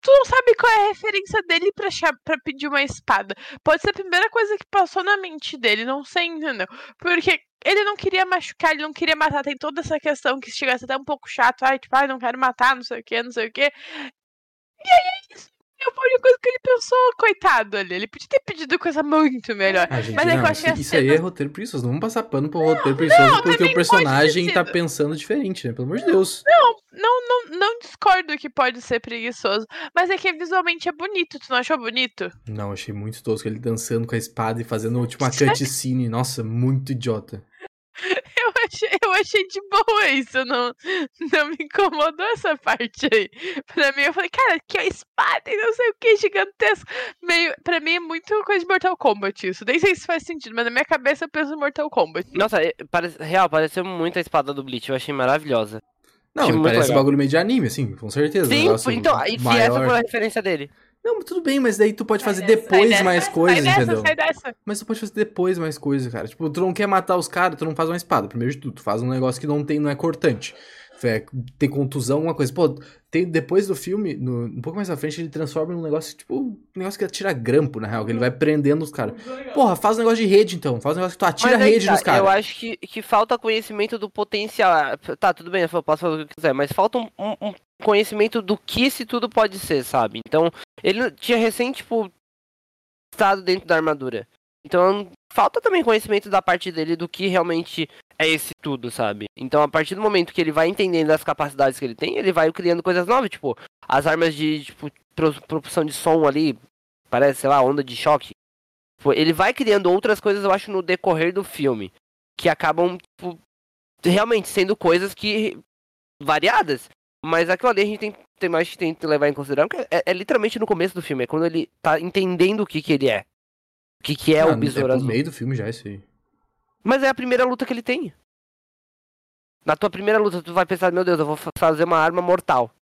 Tu não sabe qual é a referência dele pra, pra pedir uma espada. Pode ser a primeira coisa que passou na mente dele, não sei, entendeu? Porque ele não queria machucar, ele não queria matar. Tem toda essa questão que chegasse até um pouco chato. Ai, tipo, ai, não quero matar, não sei o que, não sei o que. E aí é isso foi a única coisa que ele pensou, coitado ali. Ele podia ter pedido coisa muito melhor. Ah, gente, mas é que eu achei isso, isso aí é roteiro preguiçoso. Não vamos passar pano pro roteiro preguiçoso não, porque o personagem tá pensando diferente, né? Pelo amor de Deus. Não, não, não, não discordo que pode ser preguiçoso. Mas é que visualmente é bonito. Tu não achou bonito? Não, achei muito tosco. Ele dançando com a espada e fazendo tipo, uma cutscene. Nossa, muito idiota. Eu achei, eu achei de boa isso, não, não me incomodou essa parte aí. Pra mim, eu falei, cara, que a espada e não sei o que, gigantesco. Meio, pra mim é muito coisa de Mortal Kombat isso. Nem sei se faz sentido, mas na minha cabeça eu penso em Mortal Kombat. Nossa, é, parece, real, pareceu muito a espada do Bleach, eu achei maravilhosa. Não, achei parece um bagulho meio de anime, assim, com certeza. Sim, então, e se essa foi a referência dele? Não, tudo bem, mas daí tu pode fazer depois dessa, mais coisas, entendeu? Mas tu pode fazer depois mais coisas, cara. Tipo, tu não quer matar os caras, tu não faz uma espada. Primeiro de tudo, tu faz um negócio que não tem, não é cortante. É, tem contusão, alguma coisa. Pô, tem, depois do filme, no, um pouco mais à frente, ele transforma num negócio, tipo, um negócio que atira grampo, na real, que ele vai prendendo os caras. Porra, faz um negócio de rede, então. Faz um negócio que tu atira aí, rede tá, nos caras. Eu acho que, que falta conhecimento do potencial. Tá, tudo bem, eu posso fazer o que quiser, mas falta um, um, conhecimento do que esse tudo pode ser, sabe? Então, ele tinha recém, tipo, estado dentro da armadura. Então, falta também conhecimento da parte dele do que realmente é esse tudo, sabe? Então, a partir do momento que ele vai entendendo as capacidades que ele tem, ele vai criando coisas novas, tipo, as armas de tipo, propulsão de som ali, parece, sei lá, onda de choque. Tipo, ele vai criando outras coisas, eu acho, no decorrer do filme, que acabam, tipo, realmente sendo coisas que variadas. Mas aquilo ali a gente tem, tem mais que tem que levar em consideração, que é, é, literalmente no começo do filme, é quando ele tá entendendo o que que ele é. O que que é ah, o Besouro é Azul. no meio do filme já, isso aí. Mas é a primeira luta que ele tem. Na tua primeira luta, tu vai pensar, meu Deus, eu vou fazer uma arma mortal.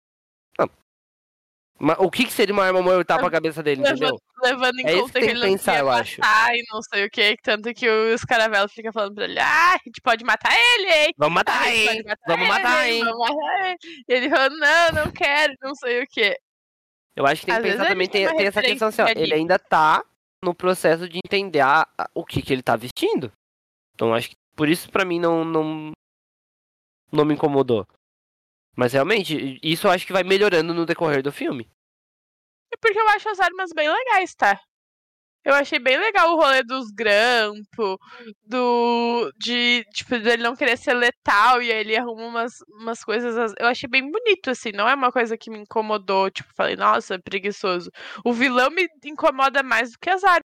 Não. O que, que seria uma arma mortal pra cabeça dele, levando, entendeu? Levando em é conta que, que ele não pensar, eu acho. e não sei o que, tanto que os caravelos ficam falando pra ele, ah, a gente pode matar ele, hein? Vamos matar, ah, hein? Matar vamos ele, matar, hein? Vamos matar ele. E ele falou, não, não quero, não sei o que. Eu acho que tem Às que pensar também, tem, tem essa questão assim, ó, ele ainda tá no processo de entender a, a, o que, que ele tá vestindo. Então acho que por isso para mim não, não não me incomodou. Mas realmente, isso eu acho que vai melhorando no decorrer do filme. É porque eu acho as armas bem legais, tá? Eu achei bem legal o rolê dos grampos, do. de. Tipo, dele não querer ser letal e aí ele arruma umas, umas coisas. Eu achei bem bonito, assim. Não é uma coisa que me incomodou. Tipo, falei, nossa, preguiçoso. O vilão me incomoda mais do que as armas.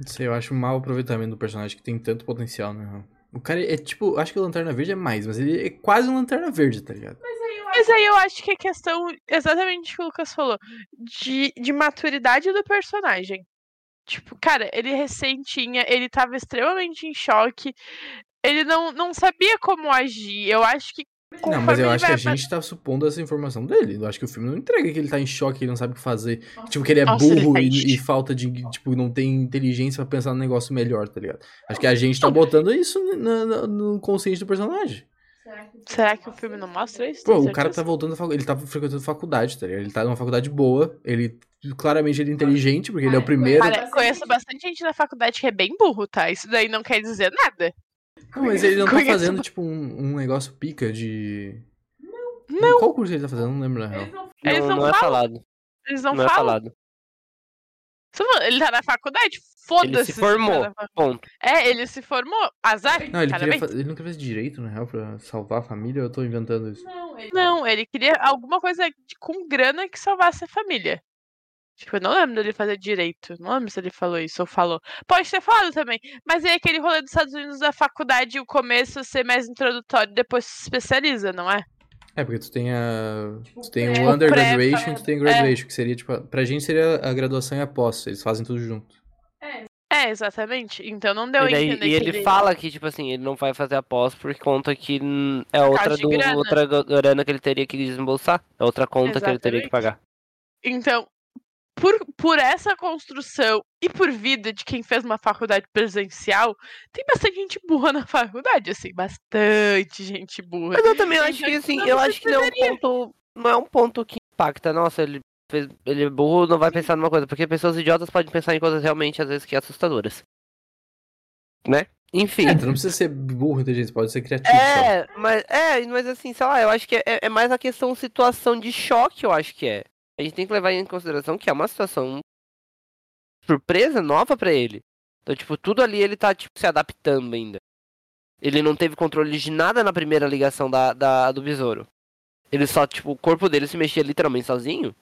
Não sei, eu acho um mau aproveitamento do personagem que tem tanto potencial, né? O cara é tipo, acho que o Lanterna Verde é mais, mas ele é quase um Lanterna Verde, tá ligado? Mas aí eu, mas aí eu acho que é questão, exatamente o que o Lucas falou, de, de maturidade do personagem. Tipo, cara, ele recém tinha, ele tava extremamente em choque, ele não, não sabia como agir. Eu acho que não, mas eu acho que a gente tá supondo essa informação dele. Eu acho que o filme não entrega que ele tá em choque, ele não sabe o que fazer. Nossa. Tipo, que ele é Nossa, burro ele tá e, e, falta de. Tipo, não tem inteligência para pensar no negócio melhor, tá ligado? Acho que a gente tá botando isso no, no, no consciente do personagem. Será que o filme não mostra isso? Pô, o cara tá voltando fac... ele tá frequentando faculdade, tá ligado? Ele tá numa faculdade boa, ele claramente ele é inteligente, porque ele é o primeiro. Cara, conheço bastante gente na faculdade que é bem burro, tá? Isso daí não quer dizer nada. Não, mas ele não tá fazendo, tipo, um, um negócio pica de. Não. não. Qual curso ele tá fazendo? Não lembro na real. Não, Eles não, não é falado. Eles não, não é falam. é falado. Ele tá na faculdade? Foda-se. Ele se formou. Ponto. É, ele se formou. Azar. Não, ele, queria ele não queria fazer direito, na real, pra salvar a família. Eu tô inventando isso. Não, ele, não, ele queria alguma coisa com grana que salvasse a família. Tipo, eu não lembro dele fazer direito. Não lembro se ele falou isso ou falou. Pode ter falado também. Mas é aquele rolê dos Estados Unidos da faculdade, o começo ser mais introdutório depois se especializa, não é? É, porque tu tem a. Tu tem o, o undergraduation e tu tem o graduation, é. que seria, tipo, pra gente seria a graduação e a pós, eles fazem tudo junto. É, é exatamente. Então não deu e daí, entender. E ele, ele fala que, tipo assim, ele não vai fazer a pós por conta que é outra, do, grana. outra grana que ele teria que desembolsar. É outra conta exatamente. que ele teria que pagar. Então, por, por essa construção e por vida de quem fez uma faculdade presencial, tem bastante gente burra na faculdade, assim, bastante gente burra. Mas eu também acho que, assim, eu acho que não é um ponto, não é um ponto que impacta. Nossa, ele fez, ele é burro, não vai pensar numa coisa, porque pessoas idiotas podem pensar em coisas realmente, às vezes, que assustadoras. Né? Enfim. É, tu não precisa ser burro inteligente, pode ser criativo. É, só. mas é, mas assim, sei lá, eu acho que é, é mais a questão situação de choque, eu acho que é a gente tem que levar em consideração que é uma situação surpresa, nova para ele. Então, tipo, tudo ali ele tá, tipo, se adaptando ainda. Ele não teve controle de nada na primeira ligação da, da do besouro. Ele só, tipo, o corpo dele se mexia literalmente sozinho.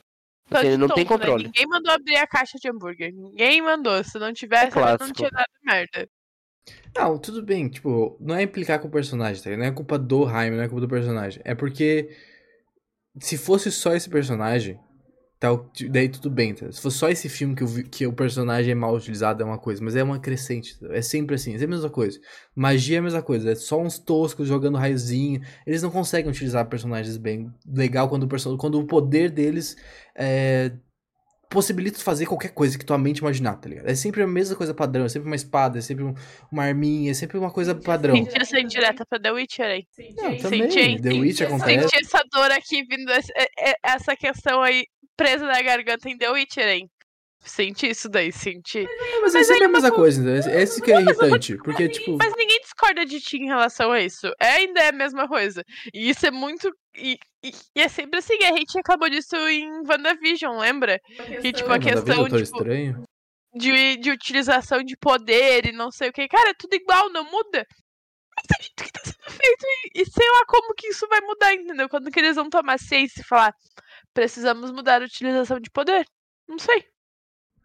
Assim, ele não tonto, tem controle. Né? Ninguém mandou abrir a caixa de hambúrguer. Ninguém mandou. Se não tivesse, é não tinha dado merda. Não, tudo bem, tipo, não é implicar com o personagem, tá? Não é culpa do Jaime, não é culpa do personagem. É porque se fosse só esse personagem, tal, daí tudo bem, tá? Se fosse só esse filme que, eu, que o personagem é mal utilizado é uma coisa, mas é uma crescente, tá? é sempre assim, é a mesma coisa. Magia é a mesma coisa, é só uns toscos jogando raiozinho, eles não conseguem utilizar personagens bem legal quando o, quando o poder deles é, possibilita fazer qualquer coisa que tua mente imaginar, tá ligado? É sempre a mesma coisa padrão, é sempre uma espada, é sempre uma arminha, é sempre uma coisa padrão. Senti essa indireta pra The Witcher aí. Não, também, Senti, The Witcher acontece. Senti essa dor aqui vindo, essa questão aí presa na garganta em The Witcher, hein? Senti isso daí, senti. Mas, mas é sempre a mesma coisa, né? Esse que é irritante. Porque, tipo. Mas ninguém discorda de ti em relação a isso. É, ainda é a mesma coisa. E isso é muito. E, e, e é sempre assim, a gente acabou disso em WandaVision, lembra? Que, tipo, a questão. Tipo, estranho. de, de utilização de poder e não sei o que. Cara, é tudo igual, não muda. Mas é jeito que tá sendo feito e, e, sei lá como que isso vai mudar, entendeu? Quando que eles vão tomar ciência e falar precisamos mudar a utilização de poder. Não sei.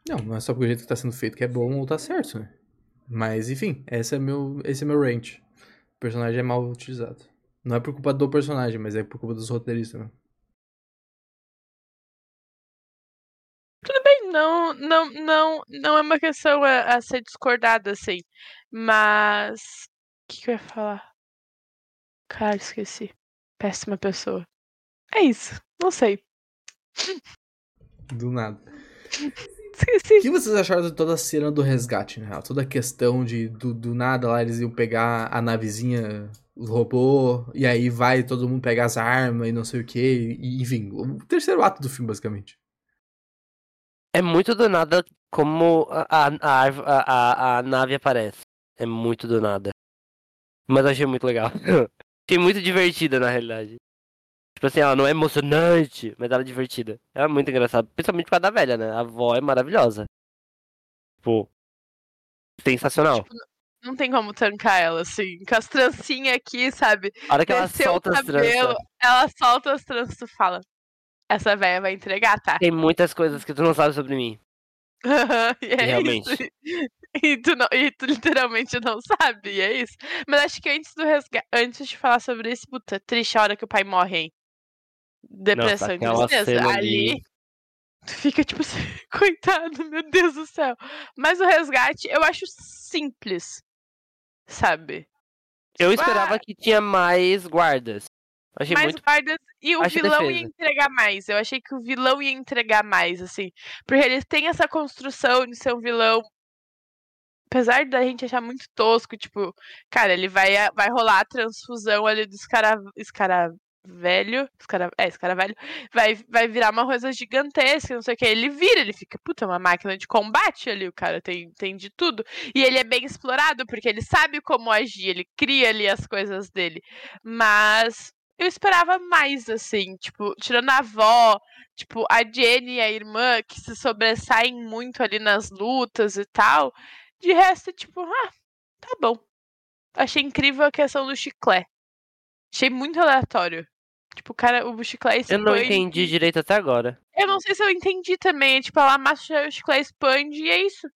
Não, não é só porque o jeito que tá sendo feito que é bom ou tá certo, né? Mas, enfim, esse é meu, esse é meu range. O personagem é mal utilizado. Não é por culpa do personagem, mas é por culpa dos roteiristas, né? Tudo bem, não, não, não, não é uma questão a, a ser discordada, assim. Mas. O que, que eu ia falar? Cara, esqueci. Péssima pessoa. É isso. Não sei. Do nada. Esqueci. O que vocês acharam de toda a cena do resgate, né? Toda a questão de do, do nada lá eles iam pegar a navezinha, o robô, e aí vai todo mundo pegar as armas e não sei o que. enfim, o terceiro ato do filme, basicamente. É muito do nada como a, a, a, a, a nave aparece. É muito do nada. Mas eu achei muito legal. achei muito divertida, na realidade. Tipo assim, ela não é emocionante, mas ela é divertida. Ela é muito engraçada, principalmente por causa da velha, né? A avó é maravilhosa. Tipo, sensacional. Tipo, não tem como tancar ela, assim. Com as trancinhas aqui, sabe? A hora que ela solta as tranças. Ela solta as tranças, tu fala. Essa velha vai entregar, tá? Tem muitas coisas que tu não sabe sobre mim. e é Realmente. Isso. E tu, não, e tu literalmente não sabe, e é isso. Mas acho que antes do resgate, antes de falar sobre isso, puta, triste a hora que o pai morre, hein? Depressão e tristeza. Ali, ali, tu fica tipo assim, coitado, meu Deus do céu. Mas o resgate eu acho simples, sabe? Eu tipo, esperava ah, que tinha mais guardas. Achei mais muito... guardas e o Achei vilão defesa. ia entregar mais. Eu achei que o vilão ia entregar mais, assim. Porque ele tem essa construção de ser um vilão apesar da gente achar muito tosco, tipo, cara, ele vai, vai rolar a transfusão ali do escara, escara velho, escara, é, escara velho, vai, vai virar uma coisa gigantesca, não sei o que. Ele vira, ele fica, puta, uma máquina de combate ali, o cara tem, tem de tudo. E ele é bem explorado, porque ele sabe como agir, ele cria ali as coisas dele. Mas eu esperava mais, assim, tipo, tirando a avó, tipo, a Jenny e a irmã, que se sobressaem muito ali nas lutas e tal. De resto, tipo, ah, tá bom. Achei incrível a questão do chiclete. Achei muito aleatório. Tipo, o cara, o chiclete expande. Eu não entendi direito até agora. Eu não sei se eu entendi também. Tipo, ela amassa o chiclete expande e é isso.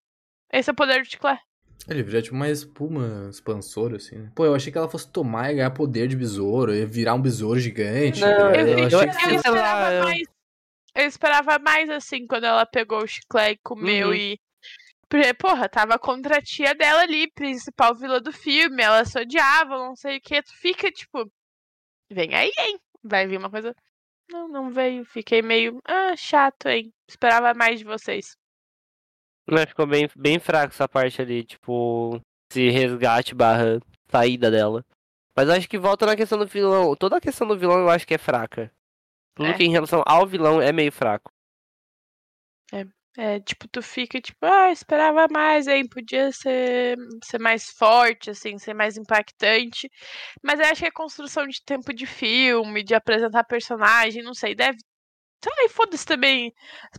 Esse é o poder do chiclete. Ele vira tipo uma espuma expansora, assim, né? Pô, eu achei que ela fosse tomar e ganhar poder de besouro, ia virar um besouro gigante. Não, eu, eu, eu, achei que eu esperava mais. Eu esperava mais assim, quando ela pegou o chiclete e comeu uhum. e porque, porra, tava contra a tia dela ali, principal vilã do filme, ela se odiava, não sei o que. Tu fica, tipo, vem aí, hein? Vai vir uma coisa. Não, não veio. Fiquei meio, ah, chato, hein? Esperava mais de vocês. Mas ficou bem, bem fraco essa parte ali, tipo, esse resgate barra saída dela. Mas acho que volta na questão do vilão. Toda a questão do vilão eu acho que é fraca. Tudo é. que em relação ao vilão é meio fraco. É. É, tipo, tu fica tipo, ah, esperava mais, hein? Podia ser, ser mais forte, assim, ser mais impactante. Mas eu acho que a construção de tempo de filme, de apresentar personagem, não sei, deve. E foda-se também.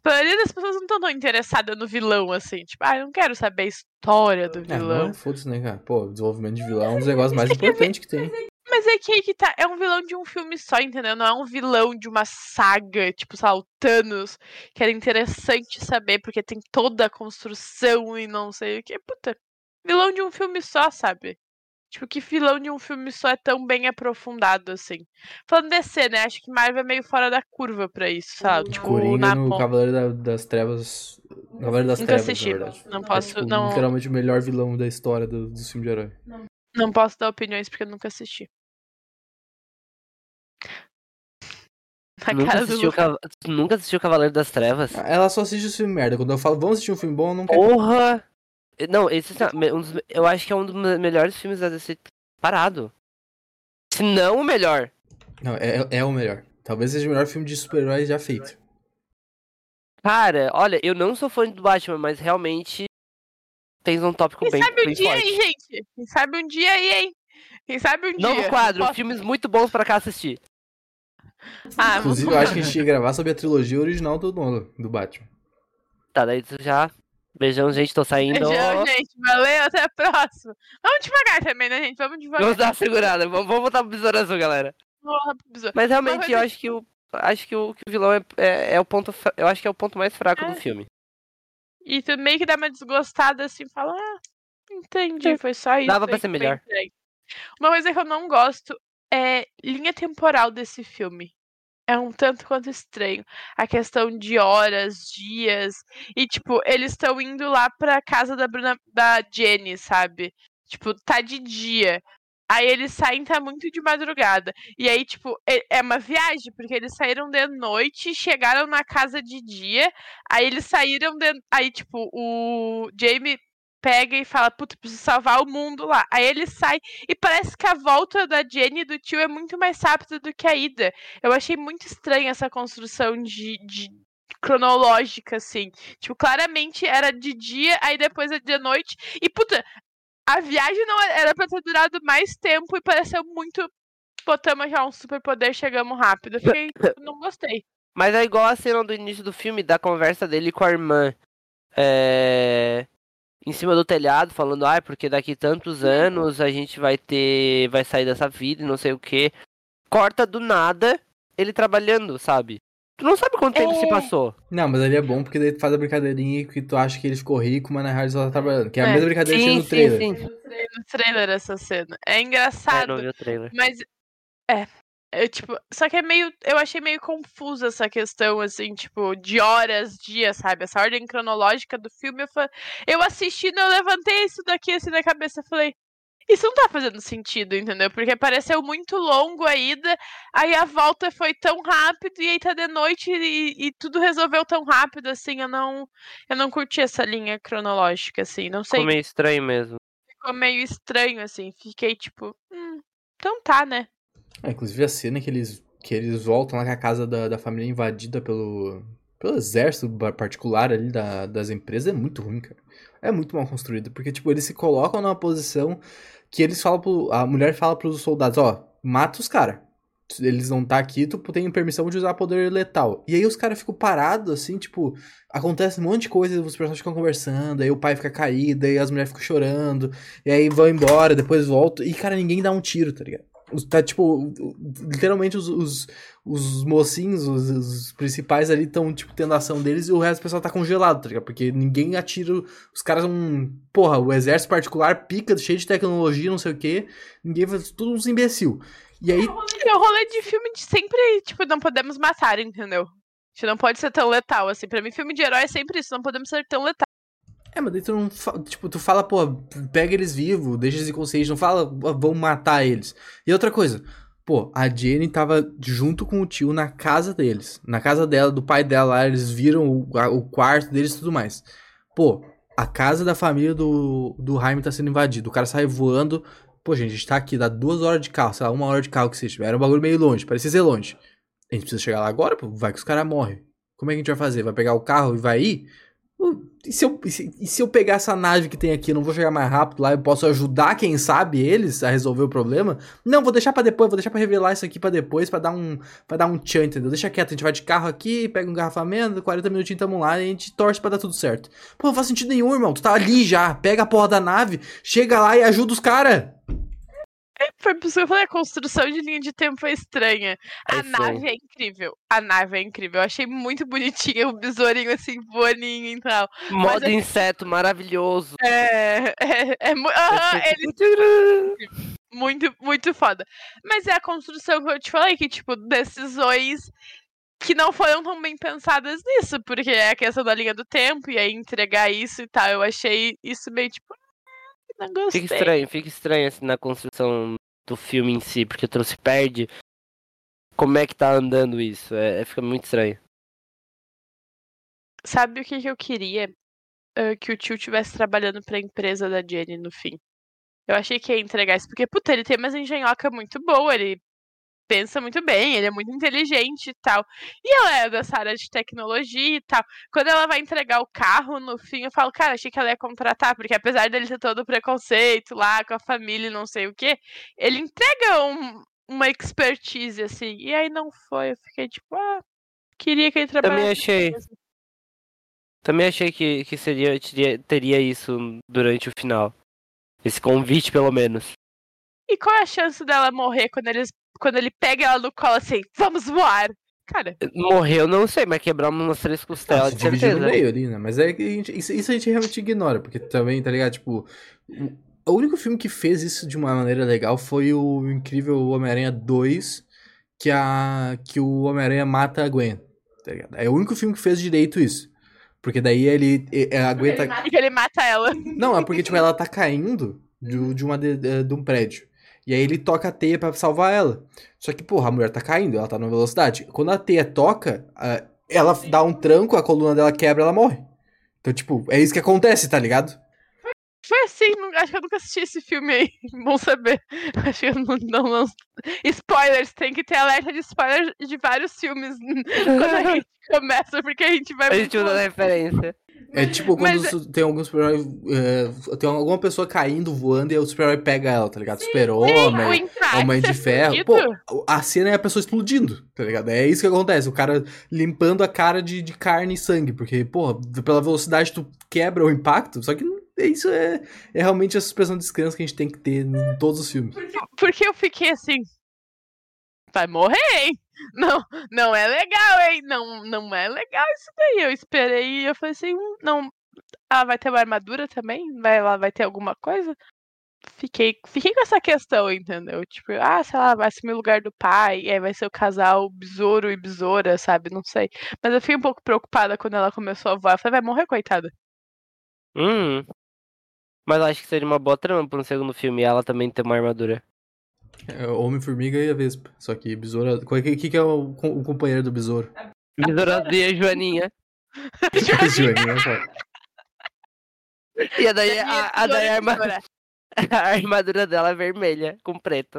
A maioria das pessoas não estão tão interessadas no vilão, assim. Tipo, ah, eu não quero saber a história do vilão. É, não, foda-se, né, cara? Pô, desenvolvimento de vilão é um dos negócios mais importantes que tem. Mas é que aí que tá. É um vilão de um filme só, entendeu? Não é um vilão de uma saga, tipo, sei lá, o Thanos, que era interessante saber, porque tem toda a construção e não sei o que. Puta, vilão de um filme só, sabe? Tipo, que vilão de um filme só é tão bem aprofundado assim. Falando DC, né? Acho que Marvel é meio fora da curva pra isso, sabe? Tipo, Coringa no Cavaleiro da, das Trevas. Cavaleiro das Nunca Trevas, assisti. na verdade. Não posso. É, tipo, não... literalmente o melhor vilão da história do, do filme de herói. Não. Não posso dar opiniões porque eu nunca assisti. Nunca assistiu, nunca assistiu Cavaleiro das Trevas? Ela só assiste os filmes merda. Quando eu falo, vamos assistir um filme bom, eu não quero. Porra! Não, esse é um dos... eu acho que é um dos melhores filmes da DC parado. Se não o melhor. Não, é, é o melhor. Talvez seja o melhor filme de super-heróis já feito. Cara, olha, eu não sou fã do Batman, mas realmente tens um tópico Quem bem, sabe um dia forte. aí, gente? Quem sabe um dia aí, hein? Quem sabe um Novo dia. quadro, Posso... filmes muito bons pra cá assistir. Ah, Inclusive, eu acho que a gente ia gravar sobre a trilogia original do Nolan, do Batman. Tá, daí tu já Beijão, gente, tô saindo. Beijão, gente. Valeu, até a próxima. Vamos devagar também, né, gente? Vamos devagar. Vamos dar uma segurada. Vamos, vamos botar pro besouro azul, galera. Mas realmente, Mas eu acho que o. Acho que o, que o vilão é, é, é o ponto. Eu acho que é o ponto mais fraco É. do filme. E tu meio que dá uma desgostada assim, fala, ah, entendi, foi só isso. Dava pra ser melhor. entregue." Uma coisa que eu não gosto é linha temporal desse filme. É um tanto quanto estranho. A questão de horas, dias. E, tipo, eles estão indo lá pra casa da Bruna, da Jenny, sabe? Tipo, tá de dia. Aí eles saem, tá muito de madrugada. E aí, tipo, é uma viagem, porque eles saíram de noite, chegaram na casa de dia, aí eles saíram de. Aí, tipo, o Jamie pega e fala, puta, preciso salvar o mundo lá. Aí ele sai e parece que a volta da Jenny e do tio é muito mais rápida do que a ida. Eu achei muito estranha essa construção de, de cronológica, assim. Tipo, claramente era de dia, aí depois é de noite. E, puta, a viagem não era pra ter durado mais tempo e pareceu muito. Botamos já um superpoder, chegamos rápido. Fiquei, não gostei. Mas é igual a cena do início do filme, da conversa dele com a irmã. É... Em cima do telhado, falando, ah, porque daqui tantos anos a gente vai ter. vai sair dessa vida e não sei o que. Corta do nada ele trabalhando, sabe? Tu não sabe quanto tempo se É. passou. Não, mas ali é bom porque daí tu faz a brincadeirinha que tu acha que ele ficou rico, mas na real ele só tá trabalhando. Que é a É. mesma brincadeira que tinha Sim, no sim, trailer. sim. No trailer essa cena. É É, engraçado. não vi o trailer. Mas é, é, tipo, só que é meio, eu achei meio confusa essa questão assim, tipo, de horas, dias, sabe? Essa ordem cronológica do filme, eu, fa- eu assistindo, eu levantei isso daqui assim na cabeça, eu falei, isso não tá fazendo sentido, entendeu? Porque pareceu muito longo a ida, aí a volta foi tão rápido e aí tá de noite e, e tudo resolveu tão rápido assim, eu não eu não curti essa linha cronológica assim, não sei, Ficou meio estranho mesmo. ficou meio estranho assim, fiquei tipo, hum, então tá, né? Ah, inclusive a cena que eles, que eles voltam lá com a casa da, da família invadida pelo, pelo exército particular ali da, das empresas é muito ruim, cara. É muito mal construído, porque, tipo, eles se colocam numa posição que eles falam pro, a mulher fala pros soldados, ó, mata os caras. Eles não tá aqui, tu tem permissão de usar poder letal. E aí os caras ficam parados, assim, tipo, acontece um monte de coisa, os personagens ficam conversando, aí o pai fica caído, aí as mulheres ficam chorando, e aí vão embora, depois voltam, e, cara, ninguém dá um tiro, tá ligado? Tá, tipo, literalmente os, os, os mocinhos, os, os principais ali estão, tipo, tendo a ação deles e o resto do pessoal tá congelado, tá ligado? Porque ninguém atira. Os caras são. Porra, o exército particular pica, cheio de tecnologia, não sei o quê. Ninguém faz. Tudo uns imbecil. E aí. E o rolê de filme de sempre, tipo, não podemos matar, entendeu? A gente não pode ser tão letal, assim. Pra mim, filme de herói é sempre isso, não podemos ser tão letal. É, mas daí tu não. fa- Tipo, tu fala, pô, pega eles vivos, deixa eles inconscientes, não fala, "Ah, vamos matar eles. E outra coisa, pô, a Jenny tava junto com o tio na casa deles. Na casa dela, do pai dela lá, eles viram o, a- o quarto deles e tudo mais. Pô, a casa da família do, do Jaime tá sendo invadida. O cara sai voando. Pô, gente, a gente tá aqui, dá duas horas de carro, sei lá, uma hora de carro que seja. Era um bagulho meio longe, parecia ser longe. A gente precisa chegar lá agora, pô, vai que os caras morrem. Como é que a gente vai fazer? Vai pegar o carro e vai ir? Pô, E se, eu, e, se, se eu pegar essa nave que tem aqui, eu não vou chegar mais rápido lá, eu posso ajudar, quem sabe, eles a resolver o problema? Não, vou deixar pra depois, vou deixar pra revelar isso aqui pra depois, pra dar um pra dar um tchan, entendeu? Deixa quieto, a gente vai de carro aqui, pega um engarrafamento, 40 minutinhos tamo lá e a gente torce pra dar tudo certo. Pô, não faz sentido nenhum, irmão. Tu tá ali já, pega a porra da nave, chega lá e ajuda os caras. Foi por isso que eu falei, a construção de linha de tempo é estranha. É a estranho. nave é incrível. A nave é incrível. Eu achei muito bonitinha o besourinho assim, voaninho e tal. Modo é- inseto maravilhoso. É. É, é, mu- É ele muito, muito foda. Mas é a construção que eu te falei, que, tipo, decisões que não foram tão bem pensadas nisso, porque é a questão da linha do tempo e aí entregar isso e tal. Eu achei isso meio tipo. "Ah, Não gostei. Fica estranho, fica estranho assim na construção do filme em si, porque tu se perde. Como é que tá andando isso? É, é- fica muito estranho. Sabe o que, que eu queria? Ah, que o tio estivesse trabalhando pra empresa da Jenny no fim. Eu achei que ia entregar isso, porque, puta, ele tem umas engenhoca muito boa, ele pensa muito bem, ele é muito inteligente e tal. E ela é dessa área de tecnologia e tal. Quando ela vai entregar o carro, no fim, eu falo, cara, achei que ela ia contratar, porque apesar dele ter todo o preconceito lá com a família e não sei o quê, ele entrega um- uma expertise, assim. E aí não foi, eu fiquei tipo, ah, queria que ele Também trabalhasse. achei. Também achei que, que seria, teria, teria isso durante o final. Esse convite, pelo menos. E qual é a chance dela morrer quando, eles, quando ele pega ela no colo assim, vamos voar? Cara. Morreu, não sei, mas quebramos umas três costelas, ah, de certeza. no meio ali, né? Mas é que a gente, isso, isso, a gente realmente ignora, porque também, tá ligado? Tipo, o, único filme que fez isso de uma maneira legal foi o incrível Homem-Aranha 2, que, a, que o Homem-Aranha mata a Gwen. Tá ligado? É o único filme que fez direito isso. Porque daí ele, ele aguenta. Ele mata, ele mata ela. Não, é porque, tipo, ela tá caindo de, de, uma de, de um prédio. E aí ele toca a teia para salvar ela. Só que, porra, a mulher tá caindo, ela tá numa velocidade. Quando a teia toca, ela dá um tranco, a coluna dela quebra, ela morre. Então, tipo, é isso que acontece, tá ligado? Foi assim, acho que eu nunca assisti esse filme aí. Bom saber. Acho que eu não, não, não. Spoilers, tem que ter alerta de spoilers de vários filmes quando a gente começa, porque a gente vai. A gente usa referência. É tipo quando Mas... tem algum super-herói. É, tem alguma pessoa caindo, voando, e o super-herói pega ela, tá ligado? Super-Homem, Homem de Ferro. Pô, a cena é a pessoa explodindo, tá ligado? É isso que acontece. O cara limpando a cara de, de carne e sangue. Porque, pô, pela velocidade tu quebra o impacto, só que isso é, é realmente a suspensão de descanso que a gente tem que ter em todos os filmes. Porque, porque eu fiquei assim. Vai morrer, hein? Não, não é legal, hein? Não, não é legal isso daí. Eu esperei eu falei assim, hum, não. Ah, vai ter uma armadura também? Vai lá, vai ter alguma coisa? Fiquei, fiquei com essa questão, entendeu? Tipo, ah, sei lá, vai assumir o lugar do pai, e aí vai ser o casal besouro e besoura, sabe? Não sei. Mas eu fiquei um pouco preocupada quando ela começou a voar. Eu falei, vai morrer, coitada. Hum. Mas acho que seria uma boa trama pra um segundo filme ela também ter uma armadura. É, Homem-Formiga e a Vespa. Só que Besouro. O que, que, que é o, o, companheiro do Besouro? Besouro e a Joaninha. Joaninha, cara. E a daí, a, a, daí a, armadura, a armadura dela é vermelha, com preto.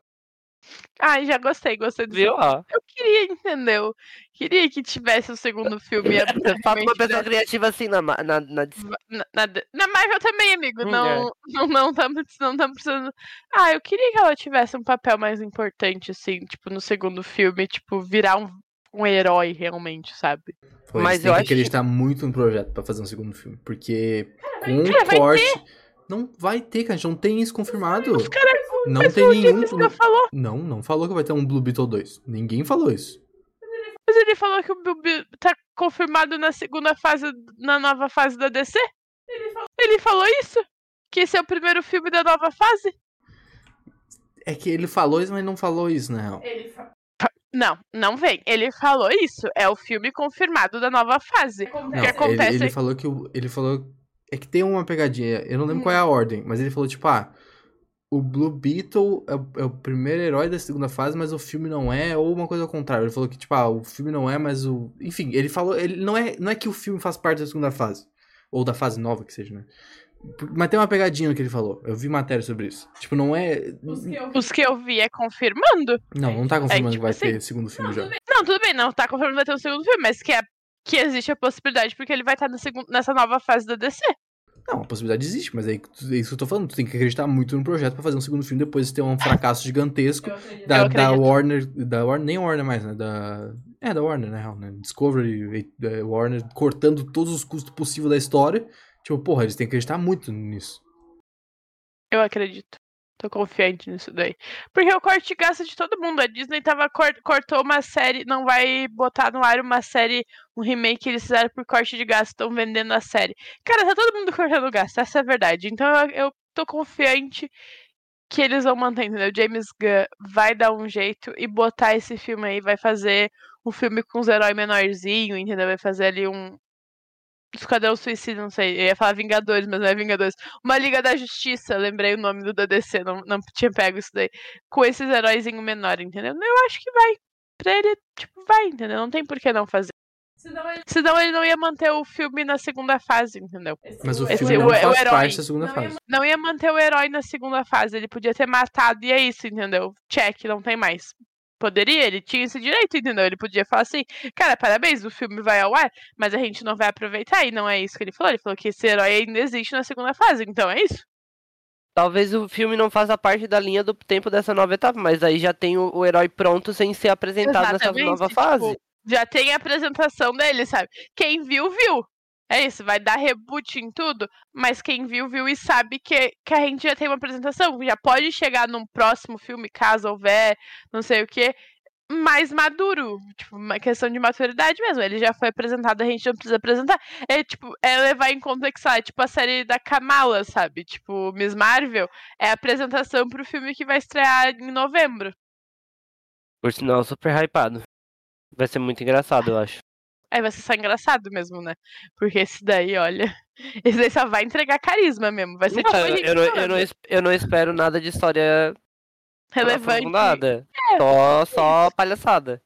Ai, já gostei, gostei do Viu? Ó. Eu queria, entendeu? Queria que tivesse o um segundo filme. Falta uma pessoa criativa assim na, na, na, na, na, na Marvel também, amigo. Hum, não, é. não, não, estamos não tamo precisando. Ah, eu queria que ela tivesse um papel mais importante, assim, tipo, no segundo filme, tipo, virar um, um herói realmente, sabe? Pois, Mas tem eu que acho acreditar que... muito no projeto para fazer um segundo filme. Porque com um corte. Não vai ter, cara. A gente não tem isso confirmado. Os caras não Mas tem nenhum. Não, falou. não, não falou que vai ter um Blue Beetle 2. Ninguém falou isso. Mas ele falou que o Blue Beetle tá confirmado na segunda fase, na nova fase da DC? Ele falou, ele falou isso? Que esse é o primeiro filme da nova fase? É que ele falou isso, mas não falou isso, na real. Não, não vem. Ele falou isso. É o filme confirmado da nova fase. Não, que acontece... ele, ele falou que o, ele falou é que tem uma pegadinha. Eu não lembro hum. qual é a ordem, mas ele falou tipo, ah, o Blue Beetle é o, é o, primeiro herói da segunda fase, mas o filme não é, ou uma coisa ao contrário. Ele falou que, tipo, ah, o filme não é, mas o. Enfim, ele falou. Ele não é, não é que o filme faz parte da segunda fase. Ou da fase nova, que seja, né? Mas tem uma pegadinha no que ele falou. Eu vi matéria sobre isso. Tipo, não é. Os que eu, Os que eu vi é confirmando? Não, não tá confirmando é, tipo que vai assim... ter segundo filme não, já. Não, tudo bem, não tá confirmando que vai ter um segundo filme, mas que, é, que existe a possibilidade porque ele vai estar no segundo, nessa nova fase da DC. Não, a possibilidade existe, mas é, é isso que eu tô falando. Tu tem que acreditar muito no projeto para fazer um segundo filme depois de ter um fracasso gigantesco da, da Warner. Da Warner, nem Warner mais, né? Da. É, da Warner, na real, né? Discovery, Warner, cortando todos os custos possíveis da história. Tipo, porra, eles têm que acreditar muito nisso. Eu acredito. Tô confiante nisso daí. Porque o corte gasta de todo mundo. A Disney tava cort cortou uma série, não vai botar no ar uma série, um remake que eles fizeram por corte de gasto, estão vendendo a série. Cara, tá todo mundo cortando gasto, essa é a verdade. Então eu, eu tô confiante que eles vão manter, entendeu? James Gunn vai dar um jeito e botar esse filme aí, vai fazer um filme com os heróis menorzinho, entendeu? Vai fazer ali um, Esquadrão Suicida, não sei. Eu ia falar Vingadores, mas não é Vingadores. Uma Liga da Justiça, lembrei o nome do DDC, não, não tinha pego isso daí. Com esses heróis em menor, entendeu? Eu acho que vai. Pra ele, tipo, vai, entendeu? Não tem por que não fazer. Senão ele... Senão ele não ia manter o filme na segunda fase, entendeu? Mas o filme Esse, não o, faz o herói, parte da segunda não fase. Ia, não ia manter o herói na segunda fase. Ele podia ter matado e é isso, entendeu? Check, não tem mais. Poderia, ele tinha esse direito, entendeu? Ele podia falar assim, cara, parabéns, o filme vai ao ar, mas a gente não vai aproveitar, e não é isso que ele falou. Ele falou que esse herói ainda existe na segunda fase, então é isso. Talvez o filme não faça parte da linha do tempo dessa nova etapa, mas aí já tem o, o herói pronto sem ser apresentado Exatamente, nessa nova tipo, fase. Já tem a apresentação dele, sabe? Quem viu, viu. É isso, vai dar reboot em tudo, mas quem viu, viu e sabe que, que a gente já tem uma apresentação, já pode chegar num próximo filme, caso houver, não sei o que, mais maduro, tipo, uma questão de maturidade mesmo. Ele já foi apresentado, a gente não precisa apresentar. É tipo, é levar em conta que, sabe, tipo a série da Kamala, sabe? Tipo, Miss Marvel é a apresentação pro filme que vai estrear em novembro. Por sinal, super hypado. Vai ser muito engraçado, eu acho. É, vai ser só engraçado mesmo, né? Porque esse daí, olha. Esse daí só vai entregar carisma mesmo. Vai ser Não, tipo. eu, eu, não, eu, não, eu não espero nada de história relevante. nada. É, Só, só palhaçada.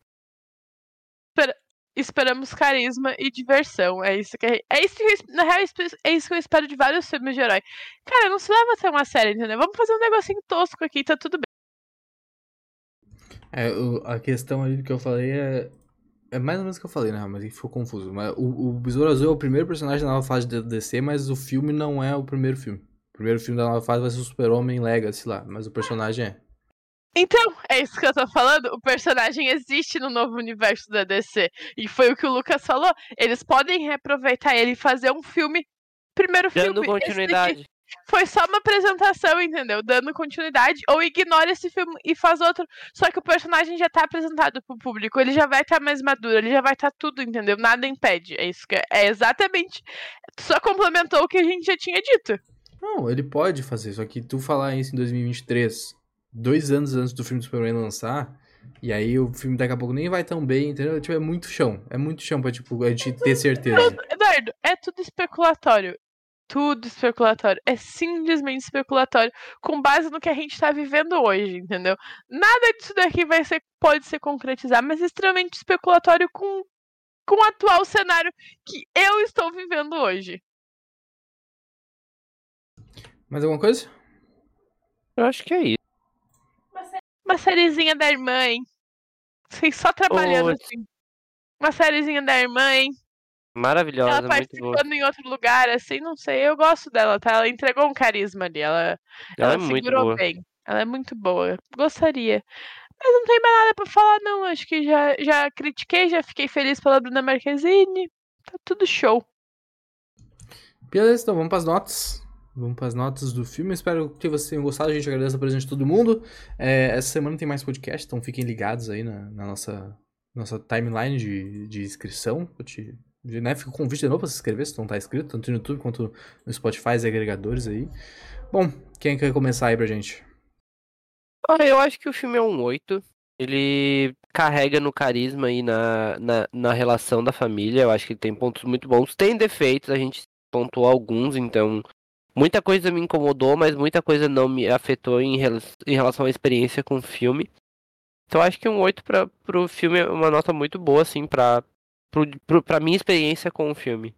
Esperamos carisma e diversão. É isso que gente- é isso que eu, na real é isso que eu espero de vários filmes de herói. Cara, não se leva a ser uma série, entendeu? Vamos fazer um negocinho tosco aqui, tá tudo bem. É, o- a questão ali que eu falei é. É mais ou menos o que eu falei, né? Mas ficou confuso. Mas o, o Besouro Azul é o primeiro personagem da nova fase da DC, mas o filme não é o primeiro filme. O primeiro filme da nova fase vai ser o Super-Homem Legacy lá, mas o personagem é. Então, é isso que eu tô falando. O personagem existe no novo universo da DC. E foi o que o Lucas falou. Eles podem reaproveitar ele e fazer um filme. Primeiro Dando filme. daqui continuidade. Foi só uma apresentação, entendeu? Dando continuidade. Ou ignora esse filme e faz outro. Só que o personagem já tá apresentado pro público. Ele já vai estar mais maduro. Ele já vai estar tudo, entendeu? Nada impede. É isso que é, é exatamente. Só complementou o que a gente já tinha dito. Não, ele pode fazer, só que tu falar isso em 2023, dois anos antes do filme do Superman lançar, e aí o filme daqui a pouco nem vai tão bem, entendeu? Tipo, é muito chão. É muito chão pra, tipo, a gente ter certeza. Eduardo, é tudo especulatório. Tudo especulatório. É simplesmente especulatório. Com base no que a gente tá vivendo hoje, entendeu? Nada disso daqui vai ser, pode ser concretizado, mas é extremamente especulatório com, com o atual cenário que eu estou vivendo hoje. Mais alguma coisa? Eu acho que é isso. Uma sériezinha da irmã, hein? Vocês só trabalhando assim. Uma sériezinha da irmã, hein? Maravilhosa, ela muito boa. participando em outro lugar, assim, não sei. Eu gosto dela, tá? Ela entregou um carisma ali. Ela, Ela ela é muito segurou boa. bem. Ela é muito boa. Gostaria. Mas não tem mais nada pra falar, não. Acho que já, já critiquei, já fiquei feliz pela Bruna Marquezine. Tá tudo show. Beleza, então vamos pras notas. Vamos pras notas do filme. Espero que vocês tenham gostado. A gente agradece a presença de todo mundo. É, essa semana tem mais podcast, então fiquem ligados aí na, na nossa, nossa timeline de, de inscrição. Eu te, né, fica o convite de novo pra se inscrever, se não tá inscrito, tanto no YouTube quanto no Spotify e agregadores aí. Bom, quem quer começar aí pra gente? Ah, eu acho que o filme é um 8. Ele carrega no carisma e na, na, na relação da família. Eu acho que tem pontos muito bons. Tem defeitos, a gente pontuou alguns, então. Muita coisa me incomodou, mas muita coisa não me afetou em, rela- em relação à experiência com o filme. Então acho que um 8 pra, pro filme é uma nota muito boa, assim, pra, pro, pro, pra minha experiência com o filme.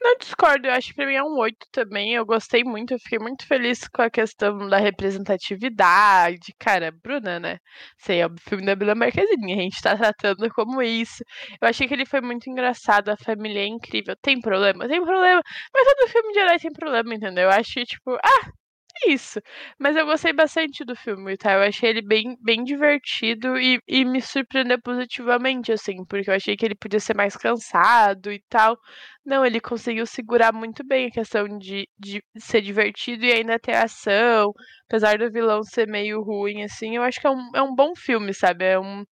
Não discordo, eu acho que pra mim é um 8 também. Eu gostei muito, eu fiquei muito feliz com a questão da representatividade. Cara, Bruna, né? Sei, é o filme da Bruna Marquezine, a gente tá tratando como isso. Eu achei que ele foi muito engraçado, a família é incrível. Tem problema? Tem problema. Mas todo filme de herói tem problema, entendeu? Eu acho tipo, ah, isso. Mas eu gostei bastante do filme, tá? Eu achei ele bem, bem divertido e, e me surpreendeu positivamente, assim, porque eu achei que ele podia ser mais cansado e tal. Não, ele conseguiu segurar muito bem a questão de, de ser divertido e ainda ter ação. Apesar do vilão ser meio ruim, assim, eu acho que é um, é um bom filme, sabe? É um.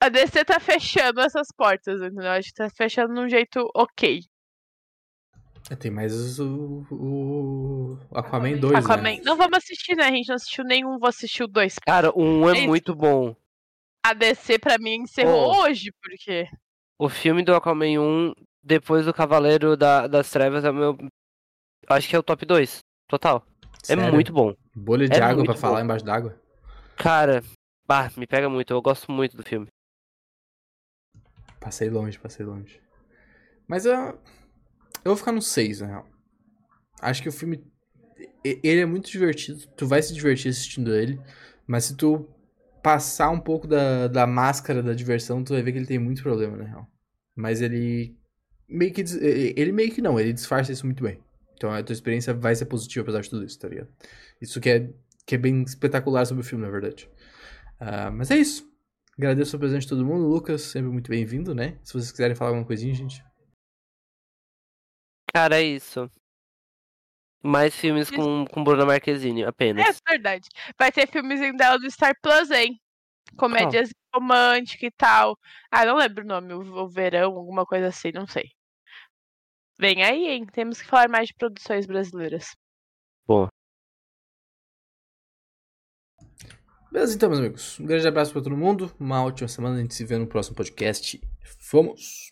A DC tá fechando essas portas, entendeu? Eu acho que tá fechando de um jeito ok. É, Tem mais o, o Aquaman 2, Aquaman. né? Não vamos assistir, né? A gente não assistiu nenhum, vou assistir o dois. Cara, o 1 É é muito bom. A DC pra mim encerrou Oh. hoje, porque. O filme do Aquaman 1, depois do Cavaleiro da- das Trevas, é o meu. Acho que é o top 2. Total. É Sério? muito bom. Bolha de é água pra falar bom. embaixo d'água. Cara, bah, me pega muito. Eu gosto muito do filme. Passei longe, passei longe. Mas eu. Eu vou ficar no 6, na real. Acho que o filme. Ele é muito divertido. Tu vai se divertir assistindo ele. Mas se tu passar um pouco da, da máscara da diversão, tu vai ver que ele tem muito problema, na real. Mas ele. Meio que. Ele meio que não, ele disfarça isso muito bem. Então a tua experiência vai ser positiva apesar de tudo isso, tá ligado? Isso que é, que é bem espetacular sobre o filme, na verdade. Ah, mas é isso. Agradeço a presença de todo mundo. Lucas, sempre muito bem-vindo, né? Se vocês quiserem falar alguma coisinha, gente. Cara, é isso. Mais filmes com, com Bruna Marquezine, apenas. É verdade. Vai ter filmezinho dela do Star Plus, hein? Comédias oh. românticas e tal. Ah, não lembro o nome, o, o Verão, alguma coisa assim, não sei. Vem aí, hein? Temos que falar mais de produções brasileiras. Bom. Beleza, então, meus amigos. Um grande abraço para todo mundo. Uma ótima semana. A gente se vê no próximo podcast. Fomos!